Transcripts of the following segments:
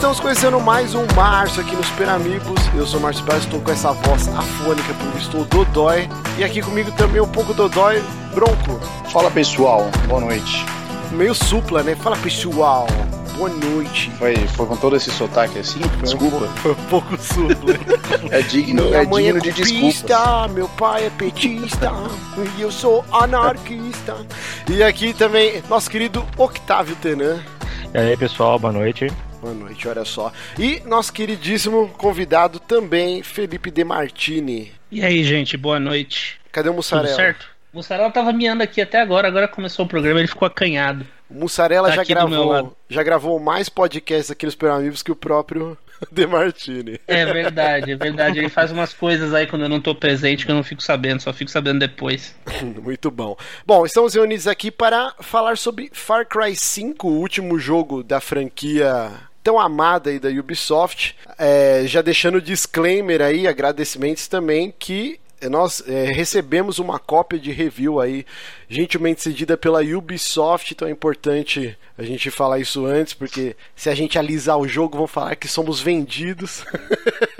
estamos conhecendo mais um Márcio aqui nos Super Amigos. Eu sou o Márcio Pérez, estou com essa voz afônica porque estou dodói. E aqui comigo também um pouco dodói, Bronco. Fala pessoal, boa noite. Meio supla, né? Fala pessoal, boa noite. Foi, foi com todo esse sotaque assim? Desculpa. Foi um pouco supla. é digno, Minha é mãe digno é de cupista, desculpas. meu pai é petista e eu sou anarquista. E aqui também nosso querido Octávio Tenan. E aí, pessoal, boa noite. Boa noite, olha só. E nosso queridíssimo convidado também, Felipe De Martini. E aí, gente, boa noite. Cadê o Tudo Mussarela? certo? O Mussarela tava miando aqui até agora, agora começou o programa, ele ficou acanhado. O Mussarela Tá já gravou, já gravou mais podcasts aqui nos Super Amigos que o próprio De Martini. É verdade, é verdade. Ele faz umas coisas aí quando eu não tô presente que eu não fico sabendo, só fico sabendo depois. Muito bom. Bom, estamos reunidos aqui para falar sobre Far Cry 5, o último jogo da franquia tão amada aí da Ubisoft. É, já deixando disclaimer aí, agradecimentos também, que nós é, recebemos uma cópia de review aí, gentilmente cedida pela Ubisoft, então é importante a gente falar isso antes, porque se a gente alisar o jogo, vão falar que somos vendidos.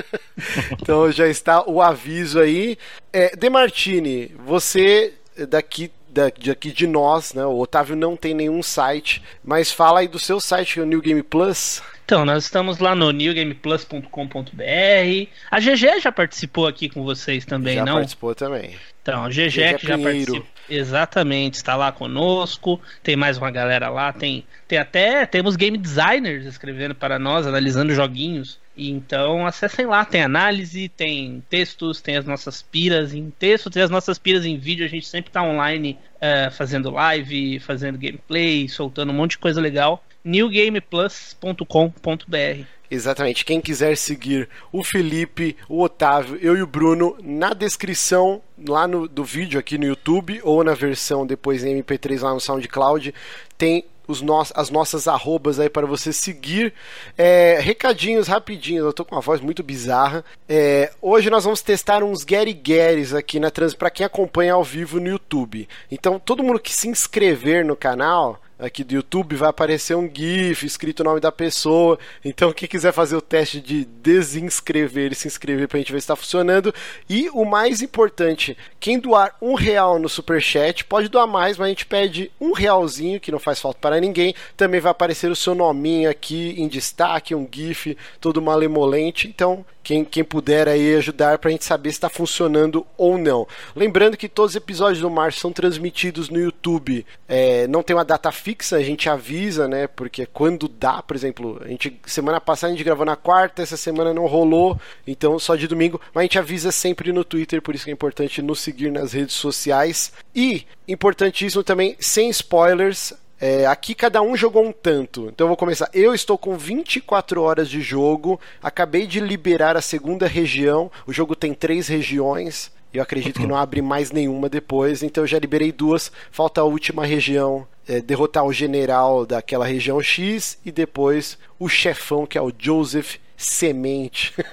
então já está o aviso aí. É, Demartini, você daqui da- daqui de nós, né? O Otávio não tem nenhum site, mas fala aí do seu site, que é o New Game Plus. Então, nós estamos lá no newgameplus.com.br. A GG já participou aqui com vocês também, já não? participou também. Então, a GG GG que já Pinheiro. participa. Exatamente, está lá conosco. Tem mais uma galera lá. Tem, tem até temos game designers escrevendo para nós, analisando joguinhos. Então acessem lá, tem análise, tem textos, tem as nossas piras em texto, tem as nossas piras em vídeo. A gente sempre está online eh, fazendo live, fazendo gameplay, soltando um monte de coisa legal. newgameplus.com.br Exatamente. Quem quiser seguir o Felipe, o Otávio, eu e o Bruno, na descrição lá no, do vídeo aqui no YouTube ou na versão depois em MP3 lá no SoundCloud, tem os nos, as nossas arrobas aí para você seguir. É, recadinhos rapidinhos, eu tô com uma voz muito bizarra. É, hoje nós vamos testar uns Gary Garys aqui na trans para quem acompanha ao vivo no YouTube. Então, todo mundo que se inscrever no canal aqui do YouTube vai aparecer um GIF escrito o nome da pessoa. Então, quem quiser fazer o teste de desinscrever e se inscrever pra gente ver se está funcionando. E o mais importante, quem doar um real no Superchat, pode doar mais, mas a gente pede um realzinho, que não faz falta para ninguém. Também vai aparecer o seu nominho aqui em destaque, um GIF todo malemolente. Então, quem, quem puder aí ajudar pra gente saber se está funcionando ou não. Lembrando que todos os episódios do Márcio são transmitidos no YouTube. É, não tem uma data fixa, a gente avisa, né? Porque quando dá, por exemplo, a gente semana passada a gente gravou na quarta, essa semana não rolou, então só de domingo. Mas a gente avisa sempre no Twitter, por isso que é importante nos seguir nas redes sociais. E importantíssimo também, sem spoilers. É, aqui cada um jogou um tanto. Então eu vou começar. Eu estou com 24 horas de jogo. Acabei de liberar a segunda região. O jogo tem três regiões. Eu acredito que não abre mais nenhuma depois. Então eu já liberei duas. Falta a última região. é, derrotar o general daquela região X. E depois o chefão, que é o Joseph Semente.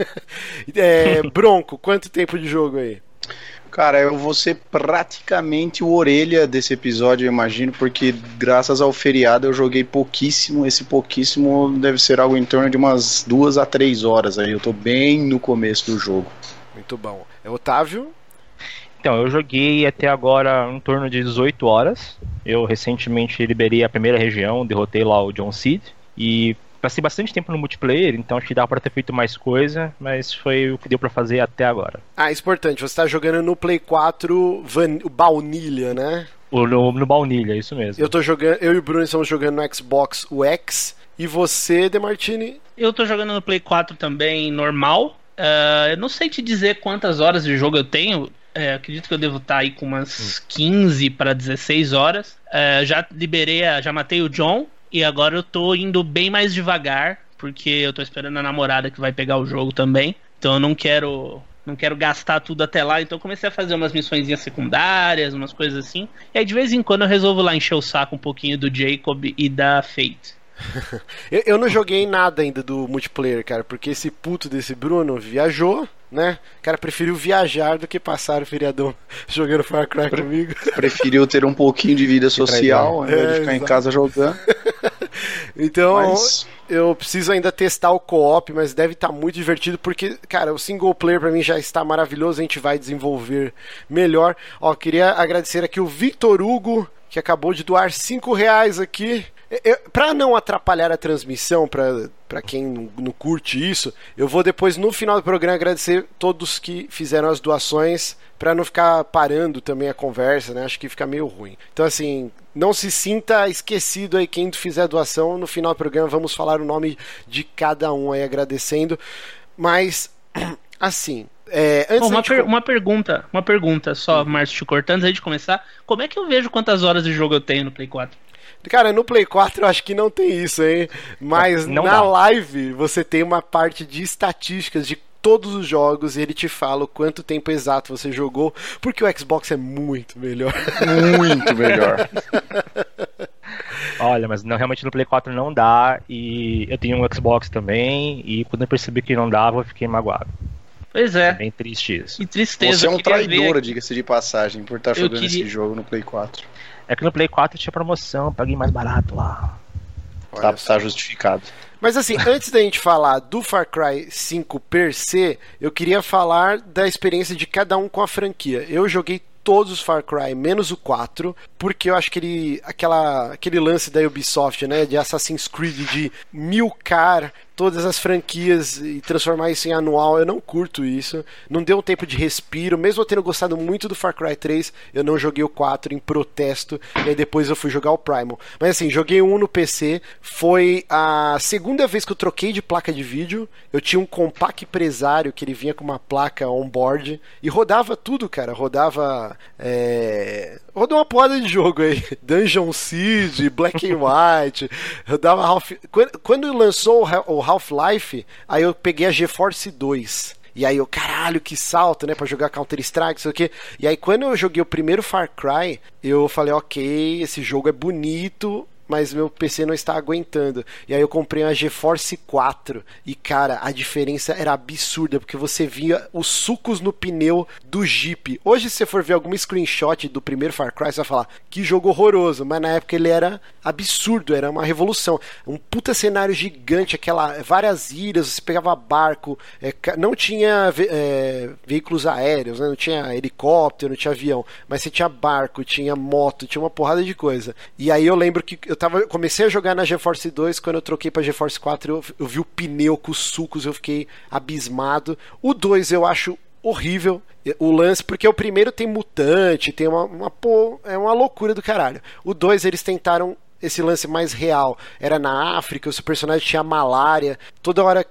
É, Bronco, quanto tempo de jogo aí? Cara, eu vou ser praticamente o orelha desse episódio, eu imagino, porque graças ao feriado eu joguei pouquíssimo. Esse pouquíssimo deve ser algo em torno de umas duas a três horas aí. Eu tô bem no começo do jogo. Muito bom. É Otávio? Então, eu joguei até agora em torno de 18 horas. Eu recentemente liberei a primeira região, derrotei lá o John Seed. E passei bastante tempo no multiplayer, então acho que dá pra ter feito mais coisa, mas foi o que deu pra fazer até agora. Ah, isso é importante. Você está jogando no Play 4 van... baunilha, né? O- No, no baunilha, isso mesmo. Eu tô jogando, eu e o Bruno estamos jogando no Xbox o X e você, Demartini? Eu tô jogando no Play 4 também normal. Ah, eu não sei te dizer quantas horas de jogo eu tenho. É, acredito que eu devo estar aí com umas 15 para 16 horas. É, já liberei, a- já matei o John e agora eu tô indo bem mais devagar porque eu tô esperando a namorada que vai pegar o jogo também. Então eu não quero não quero gastar tudo até lá, então comecei a fazer umas missõezinhas secundárias, umas coisas assim. E aí de vez em quando eu resolvo lá encher o saco um pouquinho do Jacob e da Fate. Eu, eu não joguei nada ainda do multiplayer, cara, porque esse puto desse Bruno viajou, né? O cara preferiu viajar do que passar o feriadão jogando Far Cry comigo. Preferiu ter um pouquinho de vida social ao invés É, de ficar em exato. casa jogando. Então, mas... eu preciso ainda testar o co-op, mas deve estar tá muito divertido, porque, cara, o single player para mim já está maravilhoso, a gente vai desenvolver melhor. Ó, queria agradecer aqui o Victor Hugo, que acabou de doar 5 reais aqui. Para não atrapalhar a transmissão, para quem não, não, curte isso, eu vou depois no final do programa agradecer todos que fizeram as doações, para não ficar parando também a conversa, né? Acho que fica meio ruim. Então, assim, não se sinta esquecido aí quem fizer a doação. No final do programa vamos falar o nome de cada um aí agradecendo. Mas, assim, é, Bom, uma, per uma, pergunta, uma pergunta só. Márcio, te cortando antes de começar. Como é que eu vejo quantas horas de jogo eu tenho no Play 4? Cara, no Play 4 eu acho que não tem isso, hein? Mas não na dá. live você tem uma parte de estatísticas de todos os jogos e ele te fala o quanto tempo exato você jogou, porque o Xbox é muito melhor. Muito melhor. Olha, mas não, realmente no Play 4 não dá e eu tenho um Xbox também e quando eu percebi que não dava eu fiquei magoado. Pois é. é bem triste isso. Que tristeza. Você é um traidor, diga-se de passagem, por estar jogando queria... esse jogo no Play 4. É que no Play 4 tinha promoção, paguei mais barato lá. Tá, tá justificado. Mas assim, antes da gente falar do Far Cry 5 per se, eu queria falar da experiência de cada um com a franquia. Eu joguei todos os Far Cry, menos o 4, porque eu acho que ele, aquela, aquele lance da Ubisoft, né, de Assassin's Creed, de milcar todas as franquias e transformar isso em anual, eu não curto isso. Não deu um tempo de respiro, mesmo eu tendo gostado muito do Far Cry 3, eu não joguei o 4 em protesto, e aí depois eu fui jogar o Primal. Mas assim, joguei um no PC, foi a segunda vez que eu troquei de placa de vídeo. Eu tinha um compact empresário que ele vinha com uma placa on-board e rodava tudo, cara. Rodava. É... Rodou uma porrada de jogo aí. Dungeon Siege, Black and White, rodava Half... Quando lançou o Half-Life, aí eu peguei a GeForce 2. E aí eu, caralho, que salto, né? Pra jogar Counter-Strike, sei o quê. E aí quando eu joguei o primeiro Far Cry, eu falei, ok, esse jogo é bonito, mas meu PC não está aguentando. E aí eu comprei uma GeForce 4 e cara, a diferença era absurda, porque você via os sucos no pneu do Jeep. Hoje se você for ver algum screenshot do primeiro Far Cry, você vai falar: "Que jogo horroroso", mas na época ele era absurdo, era uma revolução. Um puta cenário gigante, aquela várias ilhas, você pegava barco, é, não tinha é, veículos aéreos, né? não tinha helicóptero, não tinha avião, mas você tinha barco, tinha moto, tinha uma porrada de coisa. E aí eu lembro que eu tava, comecei a jogar na GeForce 2, quando eu troquei pra GeForce 4, eu, eu vi o pneu com os sucos, eu fiquei abismado. O 2 eu acho horrível o lance, porque o primeiro tem mutante, tem uma, uma pô, é uma loucura do caralho. O 2 eles tentaram esse lance mais real. Era na África, o seu personagem tinha malária, toda hora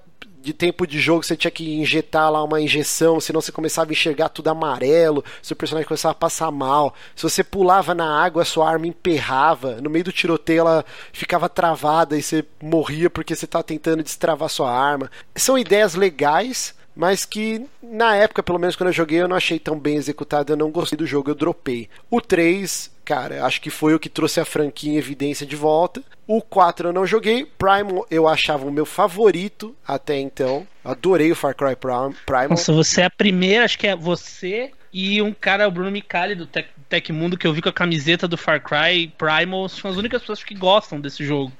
de tempo de jogo você tinha que injetar lá uma injeção, senão você começava a enxergar tudo amarelo, seu personagem começava a passar mal. Se você pulava na água, sua arma emperrava. No meio do tiroteio ela ficava travada e você morria porque você estava tentando destravar sua arma. São ideias legais, mas que na época, pelo menos quando eu joguei, eu não achei tão bem executado, eu não gostei do jogo, eu dropei. O 3 cara, acho que foi o que trouxe a franquia em evidência de volta. O 4 eu não joguei. Primal eu achava o meu favorito até então. Adorei o Far Cry Primal. Nossa, você é a primeira, acho que é você e um cara, o Bruno Micali do Tech, Tecmundo, que eu vi com a camiseta do Far Cry Primal, são as únicas pessoas que gostam desse jogo.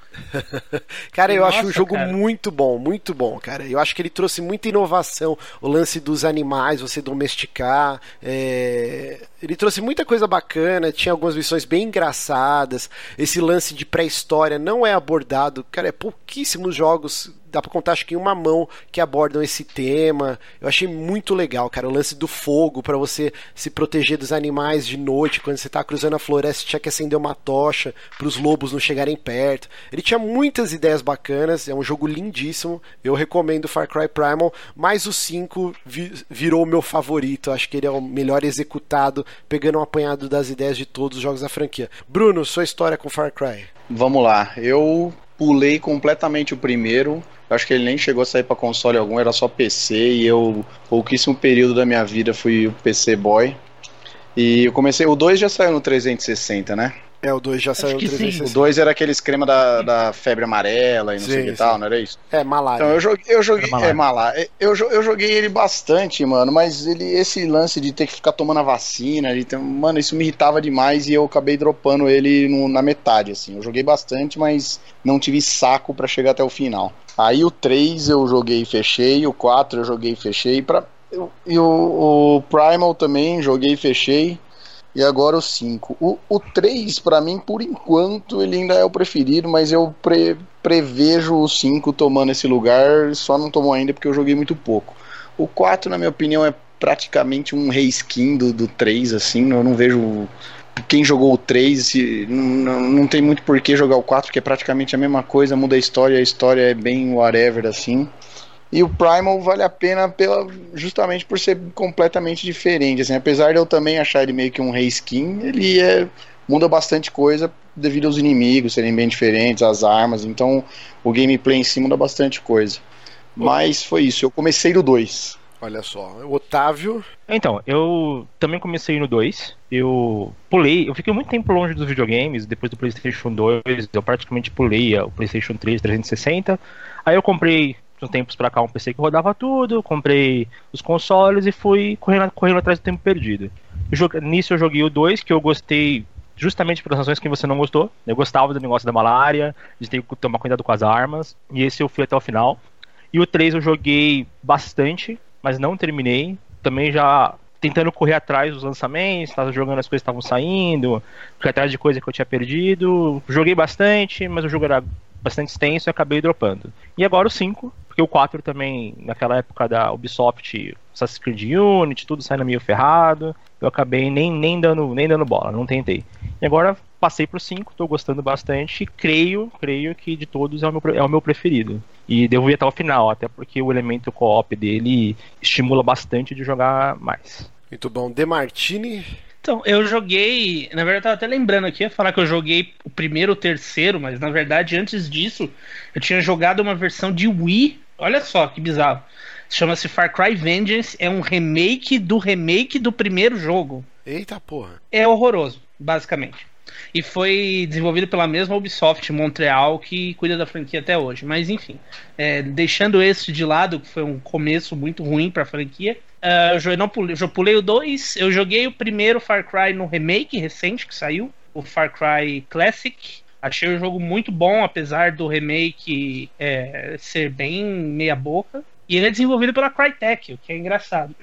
cara, eu Nossa, acho o jogo cara. muito bom, muito bom, cara. Eu acho que ele trouxe muita inovação. O lance dos animais, você domesticar. É... Ele trouxe muita coisa bacana, tinha algumas missões bem engraçadas. Esse lance de pré-história não é abordado. Cara, é pouquíssimos jogos dá pra contar acho que em uma mão que abordam esse tema. Eu achei muito legal, cara, o lance do fogo para você se proteger dos animais de noite, quando você tá cruzando a floresta, tinha que acender uma tocha para os lobos não chegarem perto. Ele tinha muitas ideias bacanas, é um jogo lindíssimo. Eu recomendo Far Cry Primal, mas o 5 vi virou o meu favorito. Acho que ele é o melhor executado, pegando um apanhado das ideias de todos os jogos da franquia. Bruno, sua história com Far Cry? Vamos lá. Eu pulei completamente o primeiro. Acho que ele nem chegou a sair para console algum, era só PC e eu pouquíssimo período da minha vida fui PC boy. E eu comecei. O 2 já saiu no 360, né? É, o 2 já saiu no 360. O 2 era aquele esquema da, da febre amarela e não sim, sei o que tal, não era isso? É, malária. Então eu joguei. Eu joguei é, malária. Eu, eu joguei ele bastante, mano, mas ele, esse lance de ter que ficar tomando a vacina, de ter, mano, isso me irritava demais e eu acabei dropando ele no, na metade, assim. Eu joguei bastante, mas não tive saco para chegar até o final. Aí o 3 eu joguei e fechei, o 4 eu joguei e fechei. Pra, eu, e o, o Primal também joguei e fechei e agora o 5. O, o 3, para mim, por enquanto, ele ainda é o preferido, mas eu pre, prevejo o 5 tomando esse lugar, só não tomou ainda porque eu joguei muito pouco. O 4, na minha opinião, é praticamente um reskin do, do 3, assim, eu não vejo quem jogou o 3, não, não tem muito por que jogar o 4, porque é praticamente a mesma coisa, muda a história, a história é bem whatever assim. E o Primal vale a pena pela, justamente por ser completamente diferente. Assim, apesar de eu também achar ele meio que um reskin, ele é, muda bastante coisa devido aos inimigos serem bem diferentes, as armas. Então o gameplay em si muda bastante coisa. Mas foi isso, eu comecei no 2. Olha só, o Otávio. Então, eu também comecei no 2. Eu pulei, eu fiquei muito tempo longe dos videogames. Depois do PlayStation 2, eu praticamente pulei o PlayStation 3 360. Aí eu comprei de tempos pra cá um PC que rodava tudo, comprei os consoles e fui correndo, correndo atrás do tempo perdido. Nisso eu joguei o 2, que eu gostei justamente pelas razões que você não gostou. Eu gostava do negócio da malária, de ter que tomar cuidado com as armas, e esse eu fui até o final. E o 3 eu joguei bastante, mas não terminei. Também já tentando correr atrás dos lançamentos, jogando as coisas que estavam saindo, fui atrás de coisa que eu tinha perdido. Joguei bastante, mas o jogo era bastante extenso e acabei dropando. E agora o 5, porque o 4 também, naquela época da Ubisoft, Assassin's Creed Unity, tudo saindo meio ferrado. Eu acabei nem, nem, dando, nem dando bola, não tentei. E agora passei pro 5, tô gostando bastante. E creio, creio que de todos é o, meu, é o meu preferido. E devo ir até o final, até porque o elemento co-op dele estimula bastante de jogar mais. Muito bom. Demartini, então, eu joguei. Na verdade, eu tava até lembrando aqui, ia falar que eu joguei o primeiro, o terceiro, mas na verdade, antes disso, eu tinha jogado uma versão de Wii. Olha só que bizarro. Chama-se Far Cry Vengeance. É um remake do remake do primeiro jogo. Eita porra. É horroroso, basicamente. E foi desenvolvido pela mesma Ubisoft Montreal que cuida da franquia até hoje. Mas enfim, é, deixando esse de lado, que foi um começo muito ruim para a franquia, Uh, eu, não pulei, eu pulei o 2. Eu joguei o primeiro Far Cry no remake recente que saiu, o Far Cry Classic. Achei o jogo muito bom, apesar do remake é, ser bem meia-boca. E ele é desenvolvido pela Crytek, o que é engraçado.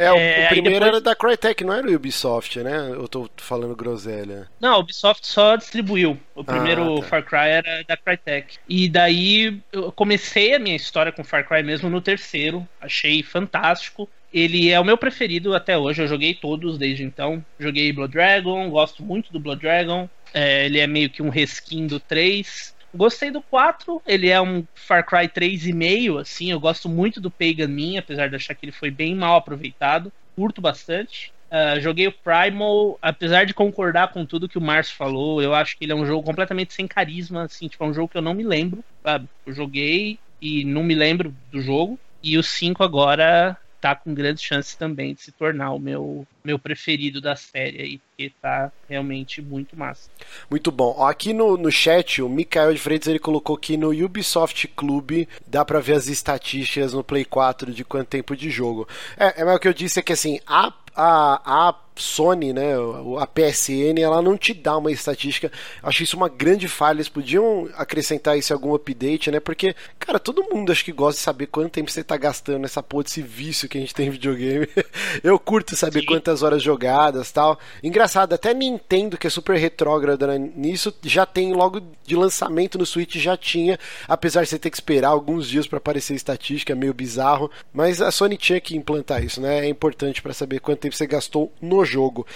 É, o, é, o primeiro depois... era da Crytek, não era o Ubisoft, né? Eu tô falando groselha. Não, o Ubisoft só distribuiu. O primeiro ah, tá. Far Cry era da Crytek. E daí eu comecei a minha história com Far Cry mesmo no terceiro. Achei fantástico. Ele é o meu preferido até hoje. Eu joguei todos desde então. Joguei Blood Dragon, gosto muito do Blood Dragon. É, ele é meio que um reskin do 3. Gostei do 4, ele é um Far Cry 3,5, assim, eu gosto muito do Pagan Min, apesar de achar que ele foi bem mal aproveitado. Curto bastante. Uh, joguei o Primal, apesar de concordar com tudo que o Márcio falou, eu acho que ele é um jogo completamente sem carisma, assim, tipo, é um jogo que eu não me lembro, sabe? Eu joguei e não me lembro do jogo. E o 5 agora tá com grandes chances também de se tornar o meu, meu preferido da série aí, porque tá realmente muito massa. Muito bom. Aqui no, no chat, o Mikael de Freitas ele colocou que no Ubisoft Clube dá para ver as estatísticas no Play 4 de quanto tempo de jogo. É, é o que eu disse é que assim, a, a, a Sony, né, a PSN, ela não te dá uma estatística. Acho isso uma grande falha. Eles podiam acrescentar isso em algum update, né? Porque, cara, todo mundo acho que gosta de saber quanto tempo você tá gastando nessa porra desse vício que a gente tem em videogame. Eu curto saber Sim. quantas horas jogadas tal. Engraçado, até Nintendo, que é super retrógrada né, nisso, já tem logo de lançamento no Switch, já tinha, apesar de você ter que esperar alguns dias para aparecer estatística, é meio bizarro. Mas a Sony tinha que implantar isso, né? É importante para saber quanto tempo você gastou no jogo.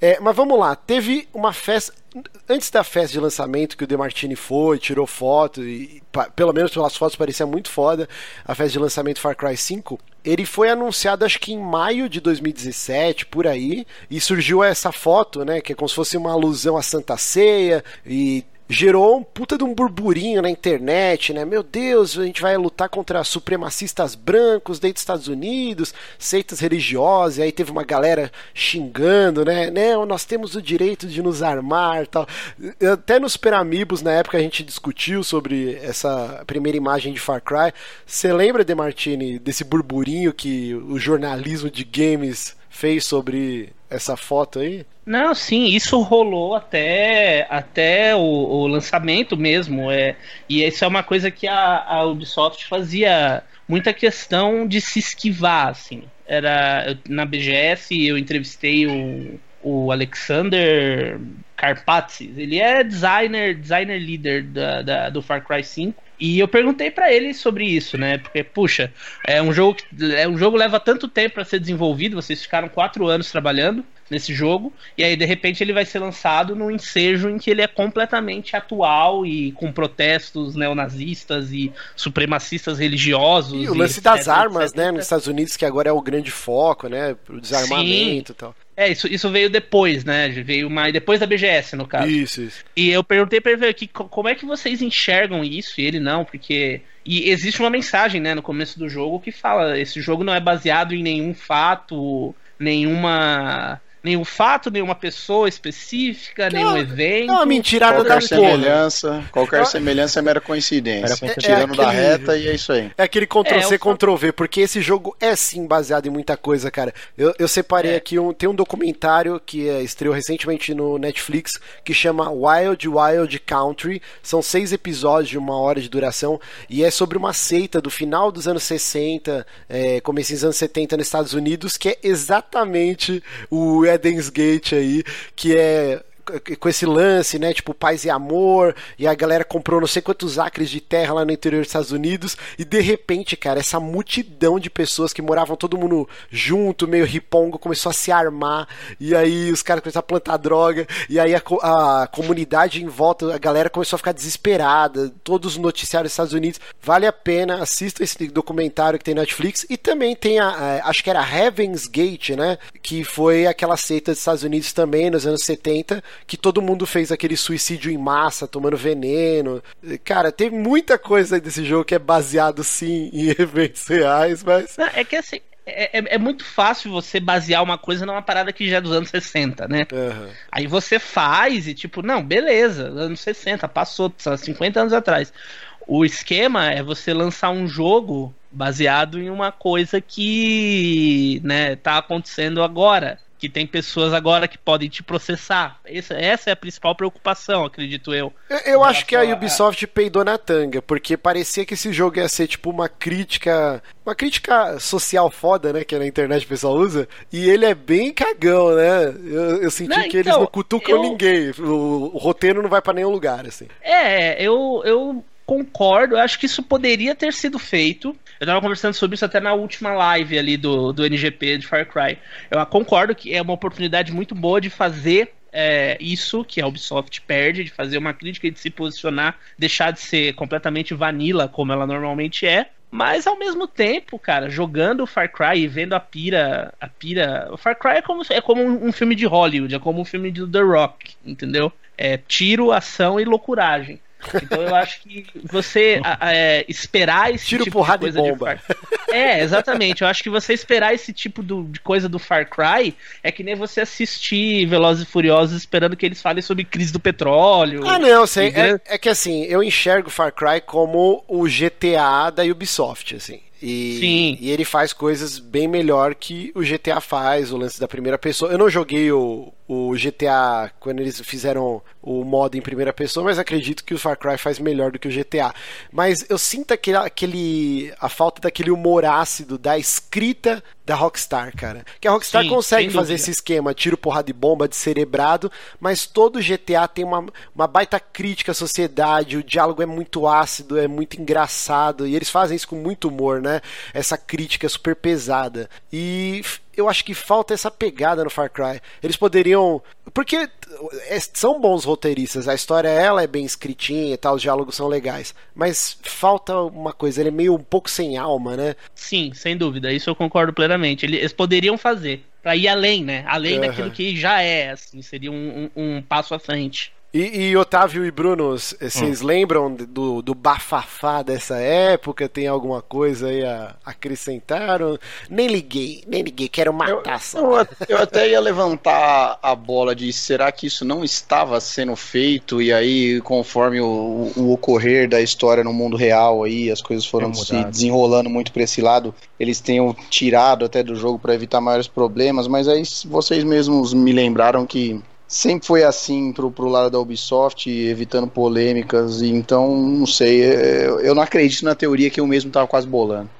É, mas vamos lá, teve uma festa. Antes da festa de lançamento que o Demartini foi, tirou foto, e pelo menos pelas fotos parecia muito foda, a festa de lançamento Far Cry 5. Ele foi anunciado acho que em maio de 2017, por aí, e surgiu essa foto, né, que é como se fosse uma alusão à Santa Ceia, e gerou um puta de um burburinho na internet, né? Meu Deus, a gente vai lutar contra supremacistas brancos dentro dos Estados Unidos, seitas religiosas, aí teve uma galera xingando, né? Não, nós temos o direito de nos armar tal. Até nos Super Amigos, na época, a gente discutiu sobre essa primeira imagem de Far Cry. Você lembra, De Martini, desse burburinho que o jornalismo de games fez sobre essa foto aí? Não, sim, isso rolou até, até o, o lançamento mesmo. É, e isso é uma coisa que a, a Ubisoft fazia muita questão de se esquivar, assim. Era na BGS eu entrevistei o, o Alexander Karpatsis. Ele é designer, designer leader da, da, do Far Cry 5. E eu perguntei para ele sobre isso, né? Porque, puxa, é um jogo que é um jogo leva tanto tempo para ser desenvolvido. Vocês ficaram quatro anos trabalhando nesse jogo e aí de repente ele vai ser lançado num ensejo em que ele é completamente atual e com protestos neonazistas e supremacistas religiosos. E o lance etc, das armas, etc. né? Nos Estados Unidos que agora é o grande foco, né? O desarmamento Sim. e tal. É, isso, isso veio depois, né? Veio mais depois da BGS, no caso. Isso, isso. E eu perguntei pra ele aqui como é que vocês enxergam isso, e ele não, porque. E existe uma mensagem, né, no começo do jogo que fala: esse jogo não é baseado em nenhum fato, nenhuma nenhum fato, nenhuma pessoa específica, não, nenhum evento. Não, mentira qualquer semelhança, qualquer semelhança é mera coincidência. É, Tirando é da reta e é isso aí. É aquele Ctrl C, é, Ctrl V, porque esse jogo é sim baseado em muita coisa, cara. Eu, eu separei é. aqui um, tem um documentário que é, estreou recentemente no Netflix que chama Wild Wild Country. São seis episódios de uma hora de duração e é sobre uma seita do final dos anos 60, é, começo dos anos 70 nos Estados Unidos, que é exatamente o Eden's Gate aí, que é com esse lance, né? Tipo, paz e amor, e a galera comprou não sei quantos acres de terra lá no interior dos Estados Unidos, e de repente, cara, essa multidão de pessoas que moravam todo mundo junto, meio ripongo, começou a se armar, e aí os caras começaram a plantar droga, e aí a, a comunidade em volta, a galera começou a ficar desesperada, todos os noticiários dos Estados Unidos. Vale a pena, assista esse documentário que tem na Netflix, e também tem a, a acho que era Heaven's Gate, né? Que foi aquela seita dos Estados Unidos também nos anos 70 que todo mundo fez aquele suicídio em massa, tomando veneno. Cara, tem muita coisa desse jogo que é baseado sim em eventos reais, mas. É que assim. É, é, é, muito fácil você basear uma coisa numa parada que já é dos anos 60, né? Uhum. Aí você faz e tipo, não, beleza, anos 60, passou, 50 anos atrás. O esquema é você lançar um jogo baseado em uma coisa que, né, tá acontecendo agora que tem pessoas agora que podem te processar. Essa, essa é a principal preocupação, acredito eu. Eu, eu acho que a Ubisoft a... peidou na tanga, porque parecia que esse jogo ia ser tipo uma crítica. Uma crítica social foda, né? Que na internet o pessoal usa. E ele é bem cagão, né? Eu, eu senti não, que então, eles não cutucam eu... ninguém. O, o, roteiro não vai para nenhum lugar, assim. É, eu, eu concordo, eu acho que isso poderia ter sido feito. Eu tava conversando sobre isso até na última live ali do, do NGP de Far Cry. Eu concordo que é uma oportunidade muito boa de fazer é, isso que a Ubisoft perde, de fazer uma crítica e de se posicionar, deixar de ser completamente vanilla como ela normalmente é. Mas ao mesmo tempo, cara, jogando Far Cry e vendo a pira. A pira. O Far Cry é como, é como um filme de Hollywood, é como um filme de The Rock, entendeu? É tiro, ação e loucuragem. Então eu acho que você é, esperar esse Tiro, tipo porrada de coisa e bomba. de Far... É, exatamente. Eu acho que você esperar esse tipo do, de coisa do Far Cry é que nem você assistir Velozes e Furiosos esperando que eles falem sobre crise do petróleo. Ah, não, sei. É, é que assim, eu enxergo Far Cry como o GTA da Ubisoft, assim. E, Sim. e ele faz coisas bem melhor que o GTA faz, o lance da primeira pessoa. Eu não joguei o, o GTA quando eles fizeram o modo em primeira pessoa, mas acredito que o Far Cry faz melhor do que o GTA. Mas eu sinto aquele, aquele a falta daquele humor ácido da escrita da Rockstar, cara. Que a Rockstar Sim, consegue fazer esse esquema, tiro, porrada de bomba, de cerebrado, mas todo GTA tem uma, uma baita crítica à sociedade, o diálogo é muito ácido, é muito engraçado, e eles fazem isso com muito humor, né? Essa crítica super pesada. E eu acho que falta essa pegada no Far Cry. Eles poderiam. Porque é, são bons roteiristas, a história ela é bem escritinha e tal, os diálogos são legais. Mas falta uma coisa, ele é meio um pouco sem alma, né? Sim, sem dúvida, isso eu concordo plenamente. Eles poderiam fazer, para ir além, né? Além uhum. daquilo que já é, assim, seria um, um, um passo à frente. E, e Otávio e Bruno, vocês hum. lembram do, do bafafá dessa época? Tem alguma coisa aí a acrescentar? Nem liguei, nem liguei, quero matar eu, eu, eu, até ia levantar a bola de será que isso não estava sendo feito e aí conforme o, o ocorrer da história no mundo real aí as coisas foram se desenrolando muito para esse lado, eles tenham tirado até do jogo para evitar maiores problemas, mas aí vocês mesmos me lembraram que sempre foi assim pro, pro lado da Ubisoft, evitando polêmicas, então, não sei, é, eu não acredito na teoria que eu mesmo tava quase bolando.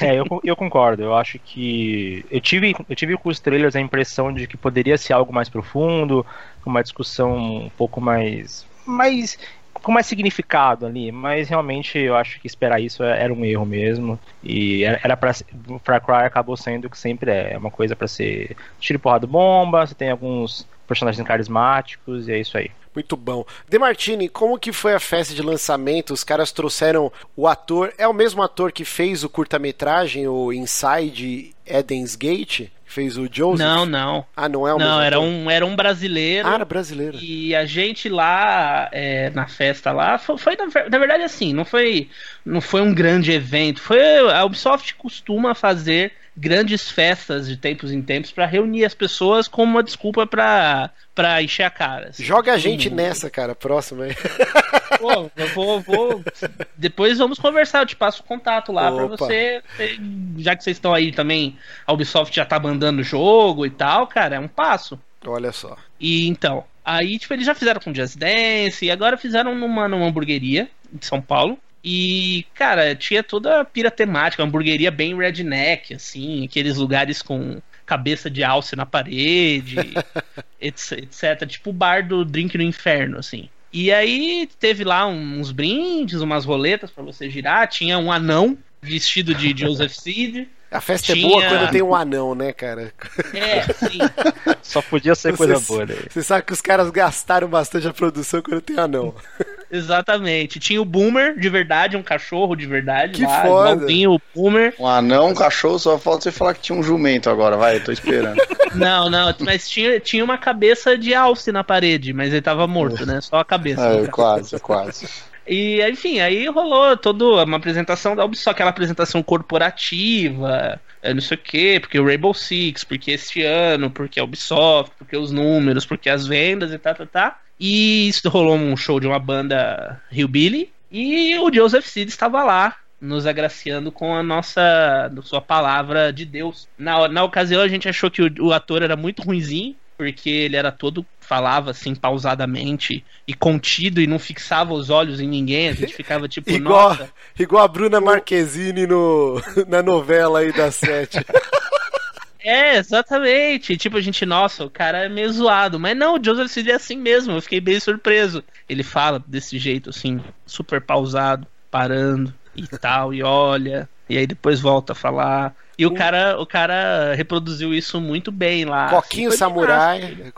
É, eu, eu concordo. Eu acho que. Eu tive, eu tive com os trailers a impressão de que poderia ser algo mais profundo, uma discussão um pouco mais. mais com mais significado ali, mas realmente eu acho que esperar isso é, era um erro mesmo. E era para Far Cry acabou sendo o que sempre é, é uma coisa para ser tiro porrada bomba, você tem alguns personagens carismáticos e é isso aí. Muito bom. Demartini, como que foi a festa de lançamento? Os caras trouxeram o ator, é o mesmo ator que fez o curta-metragem, o Inside Eden's Gate? Fez o Joseph? Não, não. Ah, não é o Não, era um, era um brasileiro. Ah, era brasileiro. E a gente lá, é, na festa lá, foi, foi na, na, verdade assim, não foi, não foi um grande evento. Foi A Ubisoft costuma fazer grandes festas de tempos em tempos para reunir as pessoas como uma desculpa para para encher a cara. Assim. Joga a gente hum. nessa, cara, próxima aí. Pô, eu vou, vou, Depois vamos conversar, eu te passo o contato lá para você. Já que vocês estão aí também, a Ubisoft já tá mandando o jogo e tal, cara, é um passo. Olha só. E então, aí, tipo, eles já fizeram com Just Dance e agora fizeram numa, numa hamburgueria de São Paulo. E, cara, tinha toda a pira temática, uma hamburgueria bem redneck, assim, aqueles lugares com cabeça de alce na parede, etc, Tipo o bar do Drink no Inferno, assim. E aí teve lá uns brindes, umas roletas para você girar, tinha um anão vestido de Joseph Seed. A festa tinha... é boa quando tem um anão, né, cara? É, sim. Só podia ser coisa boa, né? Você sabe que os caras gastaram bastante a produção quando tem anão. Exatamente. Tinha o Boomer de verdade, um cachorro de verdade. Que lá, foda. o Boomer. Um anão, um cachorro, só falta você falar que tinha um jumento agora, vai, eu tô esperando. não, não, mas tinha, tinha uma cabeça de alce na parede, mas ele tava morto, né? Só a cabeça. É, quase, quase. E, enfim, aí rolou toda uma apresentação da Ubisoft, aquela apresentação corporativa, não sei o quê, porque o Rainbow Six, porque este ano, porque a Ubisoft, porque os números, porque as vendas e tá, tá, tá. E isso rolou um show de uma banda Hillbilly, e o Joseph Seed estava lá, nos agraciando com a nossa sua palavra de Deus. Na, na ocasião a gente achou que o, o ator era muito ruinzinho, porque ele era todo falava assim pausadamente e contido e não fixava os olhos em ninguém, a gente ficava tipo, igual, nossa. Igual a Bruna Marquezine no, na novela aí da Sete. É, exatamente. Tipo, a gente, nossa, o cara é meio zoado. Mas não, o Joseph Seed é assim mesmo. Eu fiquei bem surpreso. Ele fala desse jeito, assim, super pausado, parando e tal, e olha. E aí depois volta a falar. E o, o cara, o cara reproduziu isso muito bem lá. Coquinho assim, samurai.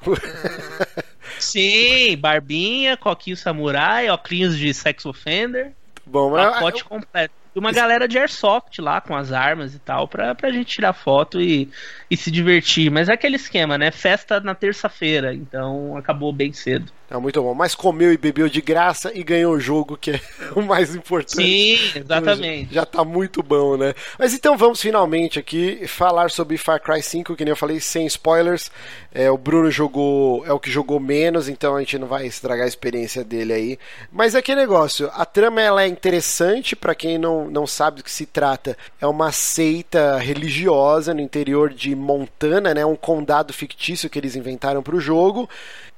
Sim, barbinha, coquinho samurai, óculos de sex offender. Bom, pacote eu... completo. E uma galera de airsoft lá com as armas e tal, pra, pra gente tirar foto e, e se divertir. Mas é aquele esquema, né? Festa na terça-feira, então acabou bem cedo. É muito bom. Mas comeu e bebeu de graça e ganhou o jogo, que é o mais importante. Sim, exatamente. Já tá muito bom, né? Mas então vamos finalmente aqui falar sobre Far Cry 5, que nem eu falei, sem spoilers. É, o Bruno jogou, é o que jogou menos, então a gente não vai estragar a experiência dele aí. Mas é que negócio, a trama ela é interessante para quem não, não sabe do que se trata. É uma seita religiosa no interior de Montana, né? Um condado fictício que eles inventaram para o jogo.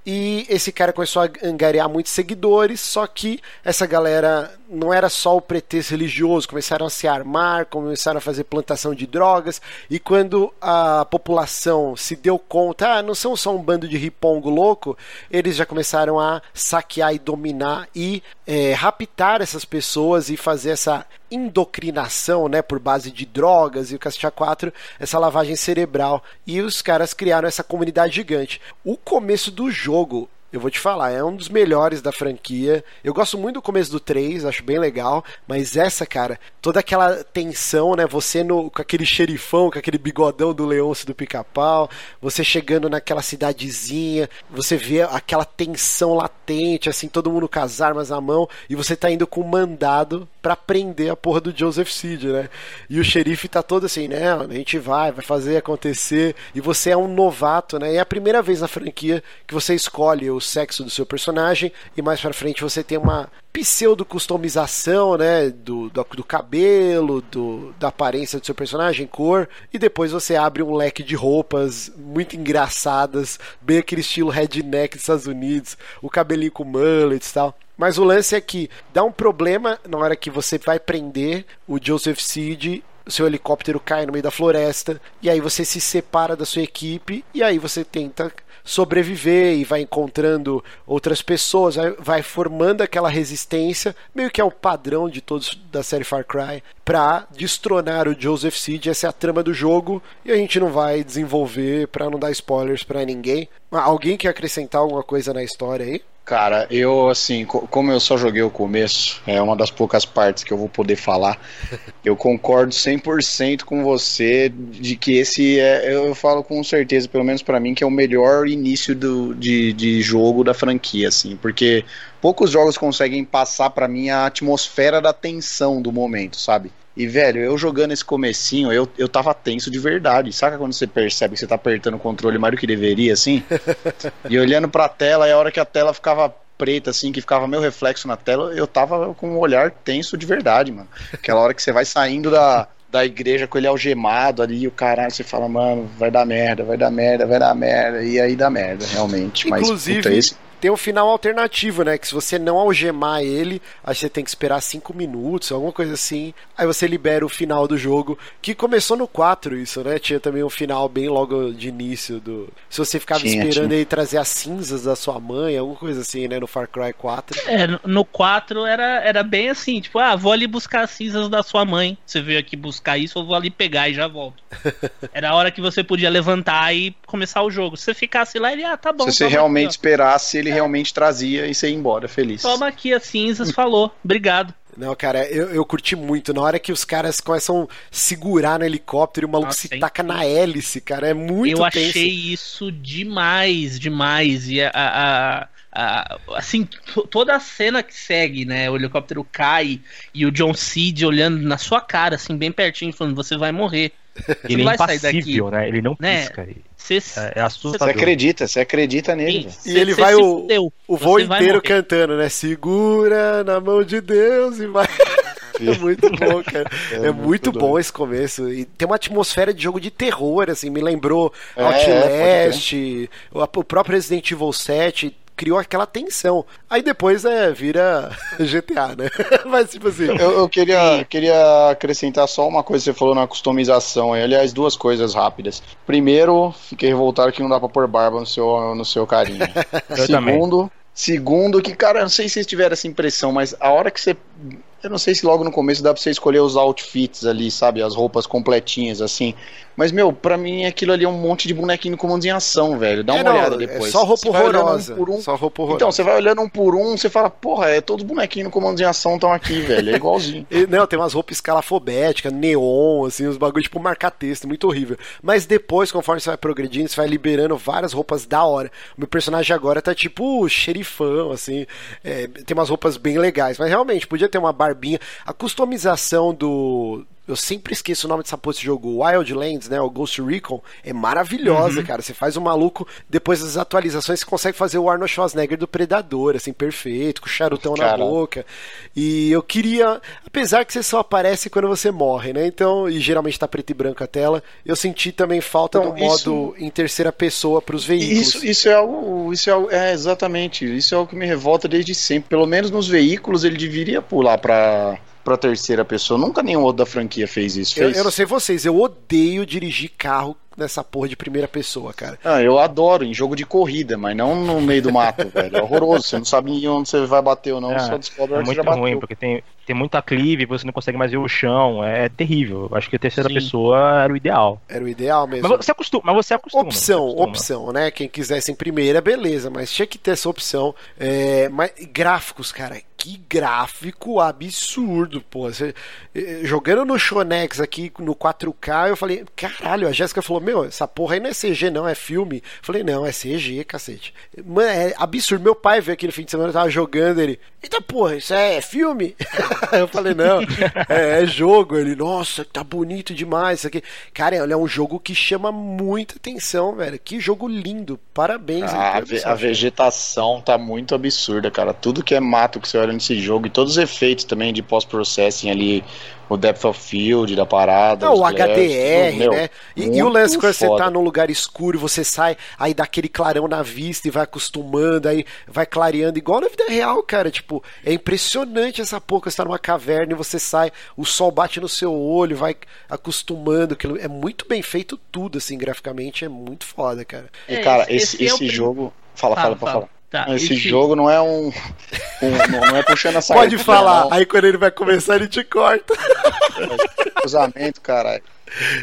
E esse cara começou a angariar muitos seguidores, só que essa galera não era só o pretexto religioso, começaram a se armar, começaram a fazer plantação de drogas, e quando a população se deu conta, ah, não são só um bando de ripongo louco, eles já começaram a saquear e dominar e é, raptar essas pessoas e fazer essa indocrinação, né, por base de drogas e o Castia 4, essa lavagem cerebral. E os caras criaram essa comunidade gigante. O começo do jogo eu vou te falar, é um dos melhores da franquia. Eu gosto muito do começo do 3, acho bem legal, mas essa, cara, toda aquela tensão, né? Você no, com aquele xerifão, com aquele bigodão do Leôncio do pica-pau, você chegando naquela cidadezinha, você vê aquela tensão latente, assim, todo mundo com as armas na mão, e você tá indo com um mandado para prender a porra do Joseph Seed, né? E o xerife tá todo assim, né? A gente vai, vai fazer acontecer, e você é um novato, né? E é a primeira vez na franquia que você escolhe o sexo do seu personagem, e mais pra frente você tem uma pseudo customização, né, do, do, do, cabelo, do, da aparência do seu personagem, cor, e depois você abre um leque de roupas muito engraçadas, bem aquele estilo redneck dos Estados Unidos, o cabelinho com mullets e tal. Mas o lance é que dá um problema na hora que você vai prender o Joseph Seed seu helicóptero cai no meio da floresta, e aí você se separa da sua equipe, e aí você tenta sobreviver e vai encontrando outras pessoas, vai, formando aquela resistência, meio que é o padrão de todos da série Far Cry, para destronar o Joseph Seed. Essa é a trama do jogo e a gente não vai desenvolver para não dar spoilers para ninguém. Alguém quer acrescentar alguma coisa na história aí? Cara, eu assim, como eu só joguei o começo, é uma das poucas partes que eu vou poder falar. Eu concordo 100% com você de que esse é, eu falo com certeza, pelo menos para mim, que é o melhor início do, de, de jogo da franquia, assim, porque poucos jogos conseguem passar para mim a atmosfera da tensão do momento, sabe? E, velho, eu jogando esse comecinho, eu, eu tava tenso de verdade. Saca quando você percebe que você tá apertando o controle mais do que deveria, assim? e olhando pra tela, e a hora que a tela ficava preta, assim, que ficava meu reflexo na tela, eu tava com um olhar tenso de verdade, mano. Aquela hora que você vai saindo da, da igreja com ele algemado ali, o caralho, você fala, mano, vai dar merda, vai dar merda, vai dar merda, e aí dá merda, realmente. Inclusive, Mas, puta, esse tem um final alternativo, né? Que se você não algemar ele, aí você tem que esperar 5 minutos, alguma coisa assim. Aí você libera o final do jogo. Que começou no 4 isso, né? Tinha também um final bem logo de início do. Se você ficava tinha, esperando tinha. ele trazer as cinzas da sua mãe, alguma coisa assim, né? No Far Cry 4. É, no 4 era, era bem assim, tipo, ah, vou ali buscar as cinzas da sua mãe. Você veio aqui buscar isso, eu vou ali pegar e já volto. era a hora que você podia levantar e começar o jogo. Se você ficasse lá, ele, ah, tá bom. Se você realmente aqui, esperasse, ele realmente trazia e você ia embora feliz. Toma aqui as cinzas, falou. Obrigado. Não, cara, eu, eu curti muito. Na hora que os caras começam a segurar no helicóptero e o maluco Nossa, se taca na hélice, cara. É muito Eu tenso. achei isso demais, demais. E a, a, a, assim, toda a cena que segue, né? O helicóptero cai e o John Seed olhando na sua cara, assim, bem pertinho, falando: você vai morrer. Ele é impassível, né? Ele não né? pisca. Cê, é, é assustador. Você acredita, você acredita nele. Sim, e ele vai o, o voo inteiro cantando, né? Segura na mão de Deus e vai. É muito bom, cara. É, é muito, muito bom esse começo. E tem uma atmosfera de jogo de terror, assim. Me lembrou é, Outlast, o próprio Resident Evil 7 criou aquela tensão. Aí depois é, vira GTA, né? Mas tipo assim. Eu, eu, queria, queria acrescentar só uma coisa que você falou na customização. Aliás, duas coisas rápidas. Primeiro, fiquei revoltado que não dá pra pôr barba no seu, no seu carinho. Segundo. Também. Segundo, que, cara, não sei se vocês tiveram essa impressão, mas a hora que você eu não sei se logo no começo dá pra você escolher os outfits ali, sabe? As roupas completinhas, assim. Mas, meu, pra mim aquilo ali é um monte de bonequinho com em ação, velho. Dá é, uma não, olhada é depois. É só roupa horrorosa. Um um. Só roupa horrorosa. Então, você vai olhando um por um, você fala, porra, é todos os bonequinhos no comando em ação estão aqui, velho. É igualzinho. e, não, tem umas roupas escalafobéticas, neon, assim, uns bagulho tipo marcar texto, muito horrível. Mas depois, conforme você vai progredindo, você vai liberando várias roupas da hora. O meu personagem agora tá tipo xerifão, assim. É, tem umas roupas bem legais. Mas realmente, podia ter uma barbinha. A customização do, eu sempre esqueço o nome dessa porra desse jogo. Wildlands, né? O Ghost Recon. É maravilhosa, uhum. cara. Você faz o maluco, depois das atualizações, você consegue fazer o Arnold Schwarzenegger do Predador, assim, perfeito, com charutão na boca. E eu queria. Apesar que você só aparece quando você morre, né? Então, e geralmente tá preto e branco a tela, eu senti também falta então, do isso... modo em terceira pessoa para os veículos. Isso, isso é algo. Isso é, algo, é exatamente. Isso é o que me revolta desde sempre. Pelo menos nos veículos ele deveria pular para pra terceira pessoa. Nunca nenhum outro da franquia fez isso. Fez? Eu, eu não sei vocês, eu odeio dirigir carro nessa porra de primeira pessoa, cara. Ah, eu adoro em jogo de corrida, mas não no meio do mato, velho. É horroroso. Você não sabe onde você vai bater ou não, é, só descobre é muito ruim, porque tem, tem muita clive, você não consegue mais ver o chão, é terrível. Acho que a terceira Sim. pessoa era o ideal. Era o ideal mesmo. Mas você acostuma, mas você acostuma. Opção, você acostuma. opção, né? Quem quisesse em primeira, beleza, mas tinha que ter essa opção. É, mas gráficos, cara, que gráfico absurdo, pô. Você, eh, jogando no Shonex aqui no 4K, eu falei, caralho, a Jéssica falou, meu, essa porra aí não é CG, não, é filme. Eu falei, não, é CG, cacete. Mano, é absurdo. Meu pai veio aqui no fim de semana, eu tava jogando ele. Eita porra, isso é filme? eu falei, não, é, é, jogo. Ele, nossa, tá bonito demais isso aqui. Cara, é um jogo que chama muita atenção, velho. Que jogo lindo. Parabéns. Ah, a, a vegetação tá muito absurda, cara. Tudo que é mato que você olha nesse jogo e todos os efeitos também de pós-processing ali, o depth of field da parada. Não, o HDR, meu, né? E, e, o lance quando você tá num lugar escuro, você sai, aí dá aquele clarão na vista e vai acostumando, aí vai clareando, igual na vida real, cara. Tipo, é impressionante essa porra, você tá numa caverna e você sai, o sol bate no seu olho, vai acostumando. É muito bem feito tudo, assim, graficamente, é muito foda, cara. E, cara, esse, esse, esse é jogo. Fala, fala, fala, fala. Tá, esse, esse, jogo não é um. um não é puxando essa Pode falar, não. aí quando ele vai começar, ele te corta. Cruzamento, caralho.